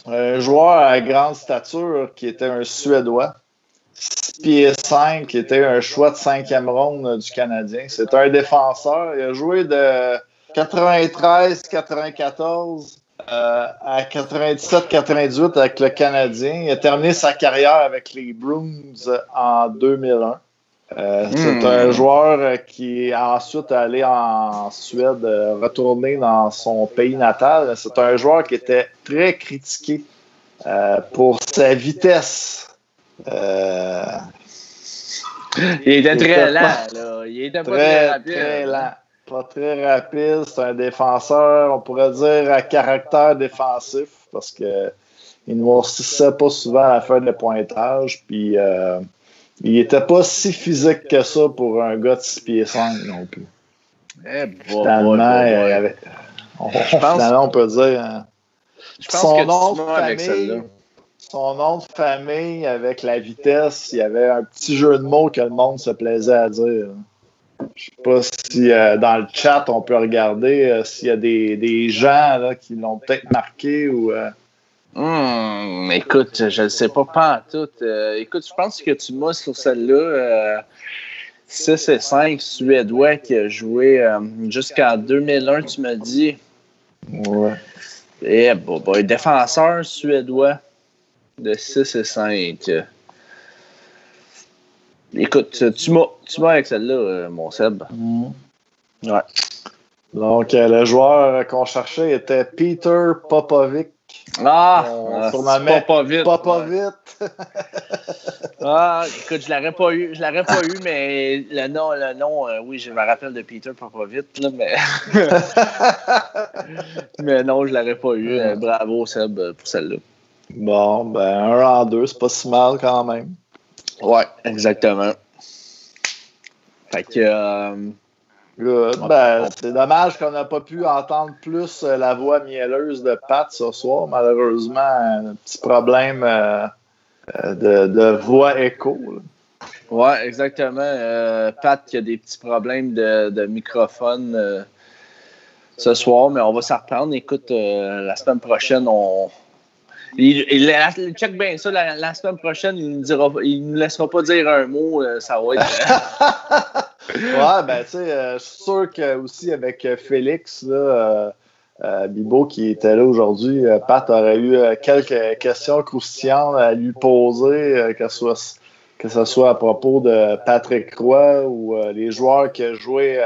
Un joueur à grande stature qui était un Suédois. 6 pieds 5, qui était un choix de cinquième ronde du Canadien. C'est un défenseur. Il a joué de 93-94 euh, à 97-98 avec le Canadien. Il a terminé sa carrière avec les Bruins en 2001. Euh, c'est hmm. un joueur euh, qui est ensuite allé en Suède, euh, retourné dans son pays natal. C'est un joueur qui était très critiqué pour sa vitesse. il était très lent, Il était pas très, rapide. Très lent. Pas très rapide. C'est un défenseur, on pourrait dire, à caractère défensif parce qu'il ne noircissait pas souvent à la fin de pointage. Puis il était pas si physique que ça pour un gars de 6 pieds 5 non plus. Eh, finalement, avait, on, finalement, on peut dire. Hein, son nom de famille. Son nom de famille avec la vitesse, il y avait un petit jeu de mots que le monde se plaisait à dire. Je sais pas si euh, dans le chat on peut regarder euh, s'il y a des, des gens là, qui l'ont peut-être marqué ou. Euh, Hum, écoute, je ne sais pas, pas en tout. Euh, écoute, je pense que tu m'as sur celle-là. Euh, 6 et 5 Suédois qui a joué euh, jusqu'en 2001, tu m'as dit. Ouais. Et bon, bon, défenseur suédois de 6 et 5. Écoute, tu m'as avec celle-là, euh, mon Seb. Mmh. Ouais. Donc, le joueur qu'on cherchait était Peter Popovic ah, euh, pas, pas vite. Pas, pas vite. (laughs) ah, écoute, je l'aurais pas eu. Je l'aurais pas eu, mais le nom, le nom, euh, oui, je me rappelle de Peter pas, pas vite, là, mais. (laughs) mais non, je l'aurais pas eu. Euh, bravo, Seb, pour celle-là. Bon, ben, un en deux, c'est pas si mal quand même. Ouais, exactement. Fait que. Ben, c'est dommage qu'on n'a pas pu entendre plus euh, la voix mielleuse de Pat ce soir. Malheureusement, un petit problème euh, euh, de, voix écho. Oui, exactement. Pat qui a des petits problèmes de, microphone ce soir, mais on va s'en reprendre. Écoute, la semaine prochaine, on, il, check bien ça. La, semaine prochaine, il ne nous laissera pas dire un mot. Euh, ça va être. (laughs) ouais, ben, tu sais, euh, je suis sûr que aussi avec euh, Félix, là, Bibo qui était là aujourd'hui, Pat aurait eu quelques questions croustillantes à lui poser, que, ce soit, que ce soit à propos de Patrick Roy ou les joueurs qui a joué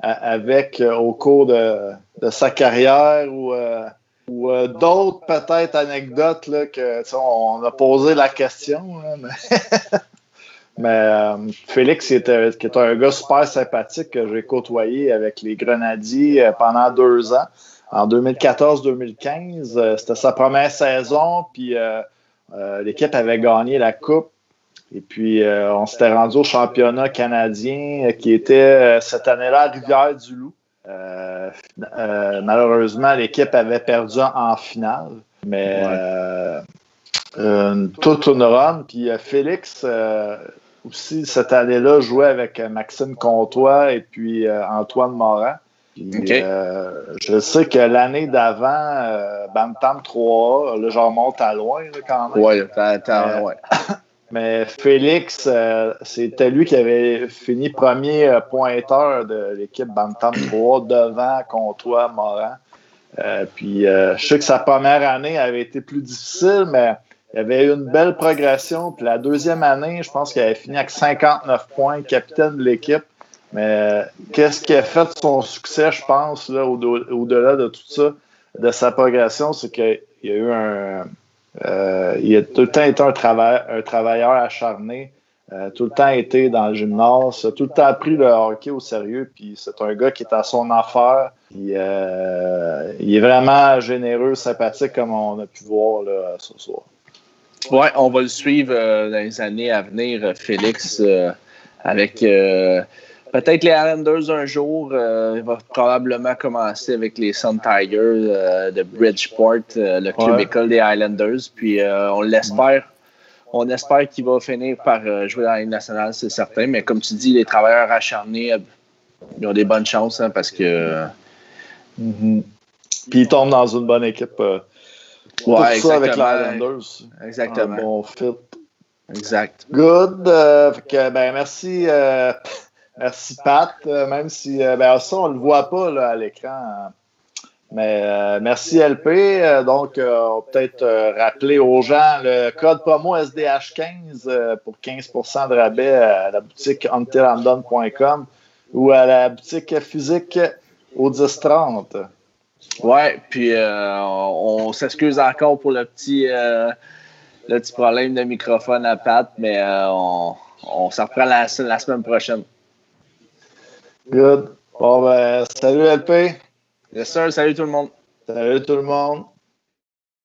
avec au cours de, de, sa carrière ou ou euh, d'autres peut-être anecdotes là, que on a posé la question. (laughs) mais, euh, Félix était, qui est un gars super sympathique que j'ai côtoyé avec les Grenadiers euh, pendant deux ans. en 2014-2015. C'était sa première saison, puis l'équipe avait gagné la Coupe. Et puis, on s'était rendu au championnat canadien qui était cette année-là à Rivière-du-Loup. Malheureusement, l'équipe avait perdu en finale. Mais euh, tout une run. Puis euh, Félix, euh, aussi, cette année-là, jouait avec Maxime Comtois et puis Antoine Morin. je sais que l'année d'avant, Bantam 3A, là, j'en monte à loin quand même. Oui, ouais. (laughs) Mais Félix, c'était lui qui avait fini premier pointeur de l'équipe Bantam 3 devant Comtois, Morin. puis je sais que sa première année avait été plus difficile, mais il avait eu une belle progression. Puis la deuxième année, je pense qu'il avait fini avec 59 points, capitaine de l'équipe. Mais qu'est-ce qui a fait son succès, je pense, là, au-delà de tout ça, de sa progression, c'est qu'il y a eu un. Euh, il a tout le temps été un, travailleur acharné, euh, tout le temps été dans le gymnase, tout le temps pris le hockey au sérieux, puis c'est un gars qui est à son affaire. Euh, il est vraiment généreux, sympathique, comme on a pu voir ce soir. Oui, on va le suivre euh, dans les années à venir, euh, Félix, euh, avec peut-être les Islanders un jour. il va probablement commencer avec les Sun Tigers de Bridgeport, le club école des Islanders. Puis on l'espère. On espère qu'il va finir par jouer dans la Ligue nationale, c'est certain. Mais comme tu dis, les travailleurs acharnés, ils ont des bonnes chances hein, parce que. Mm-hmm. Puis ils tombent dans une bonne équipe Ouais, ça avec l'Islanders. Exactement. Un bon fit. Exact. Good. Euh, ben, merci, euh, merci Pat. Euh, même si ben, ça, on ne le voit pas là, à l'écran. Mais merci LP. donc, on va peut-être rappeler aux gens le code promo SDH15 pour 15% de rabais à la boutique untilandon.com ou à la boutique physique au 1030. Ouais, puis euh, on, s'excuse encore pour le petit, euh, le petit problème de microphone à Pat, mais euh, on, on s'en reprend la, semaine prochaine. Good. Bon, ben, salut LP. Yes, sir. Salut tout le monde. Salut tout le monde.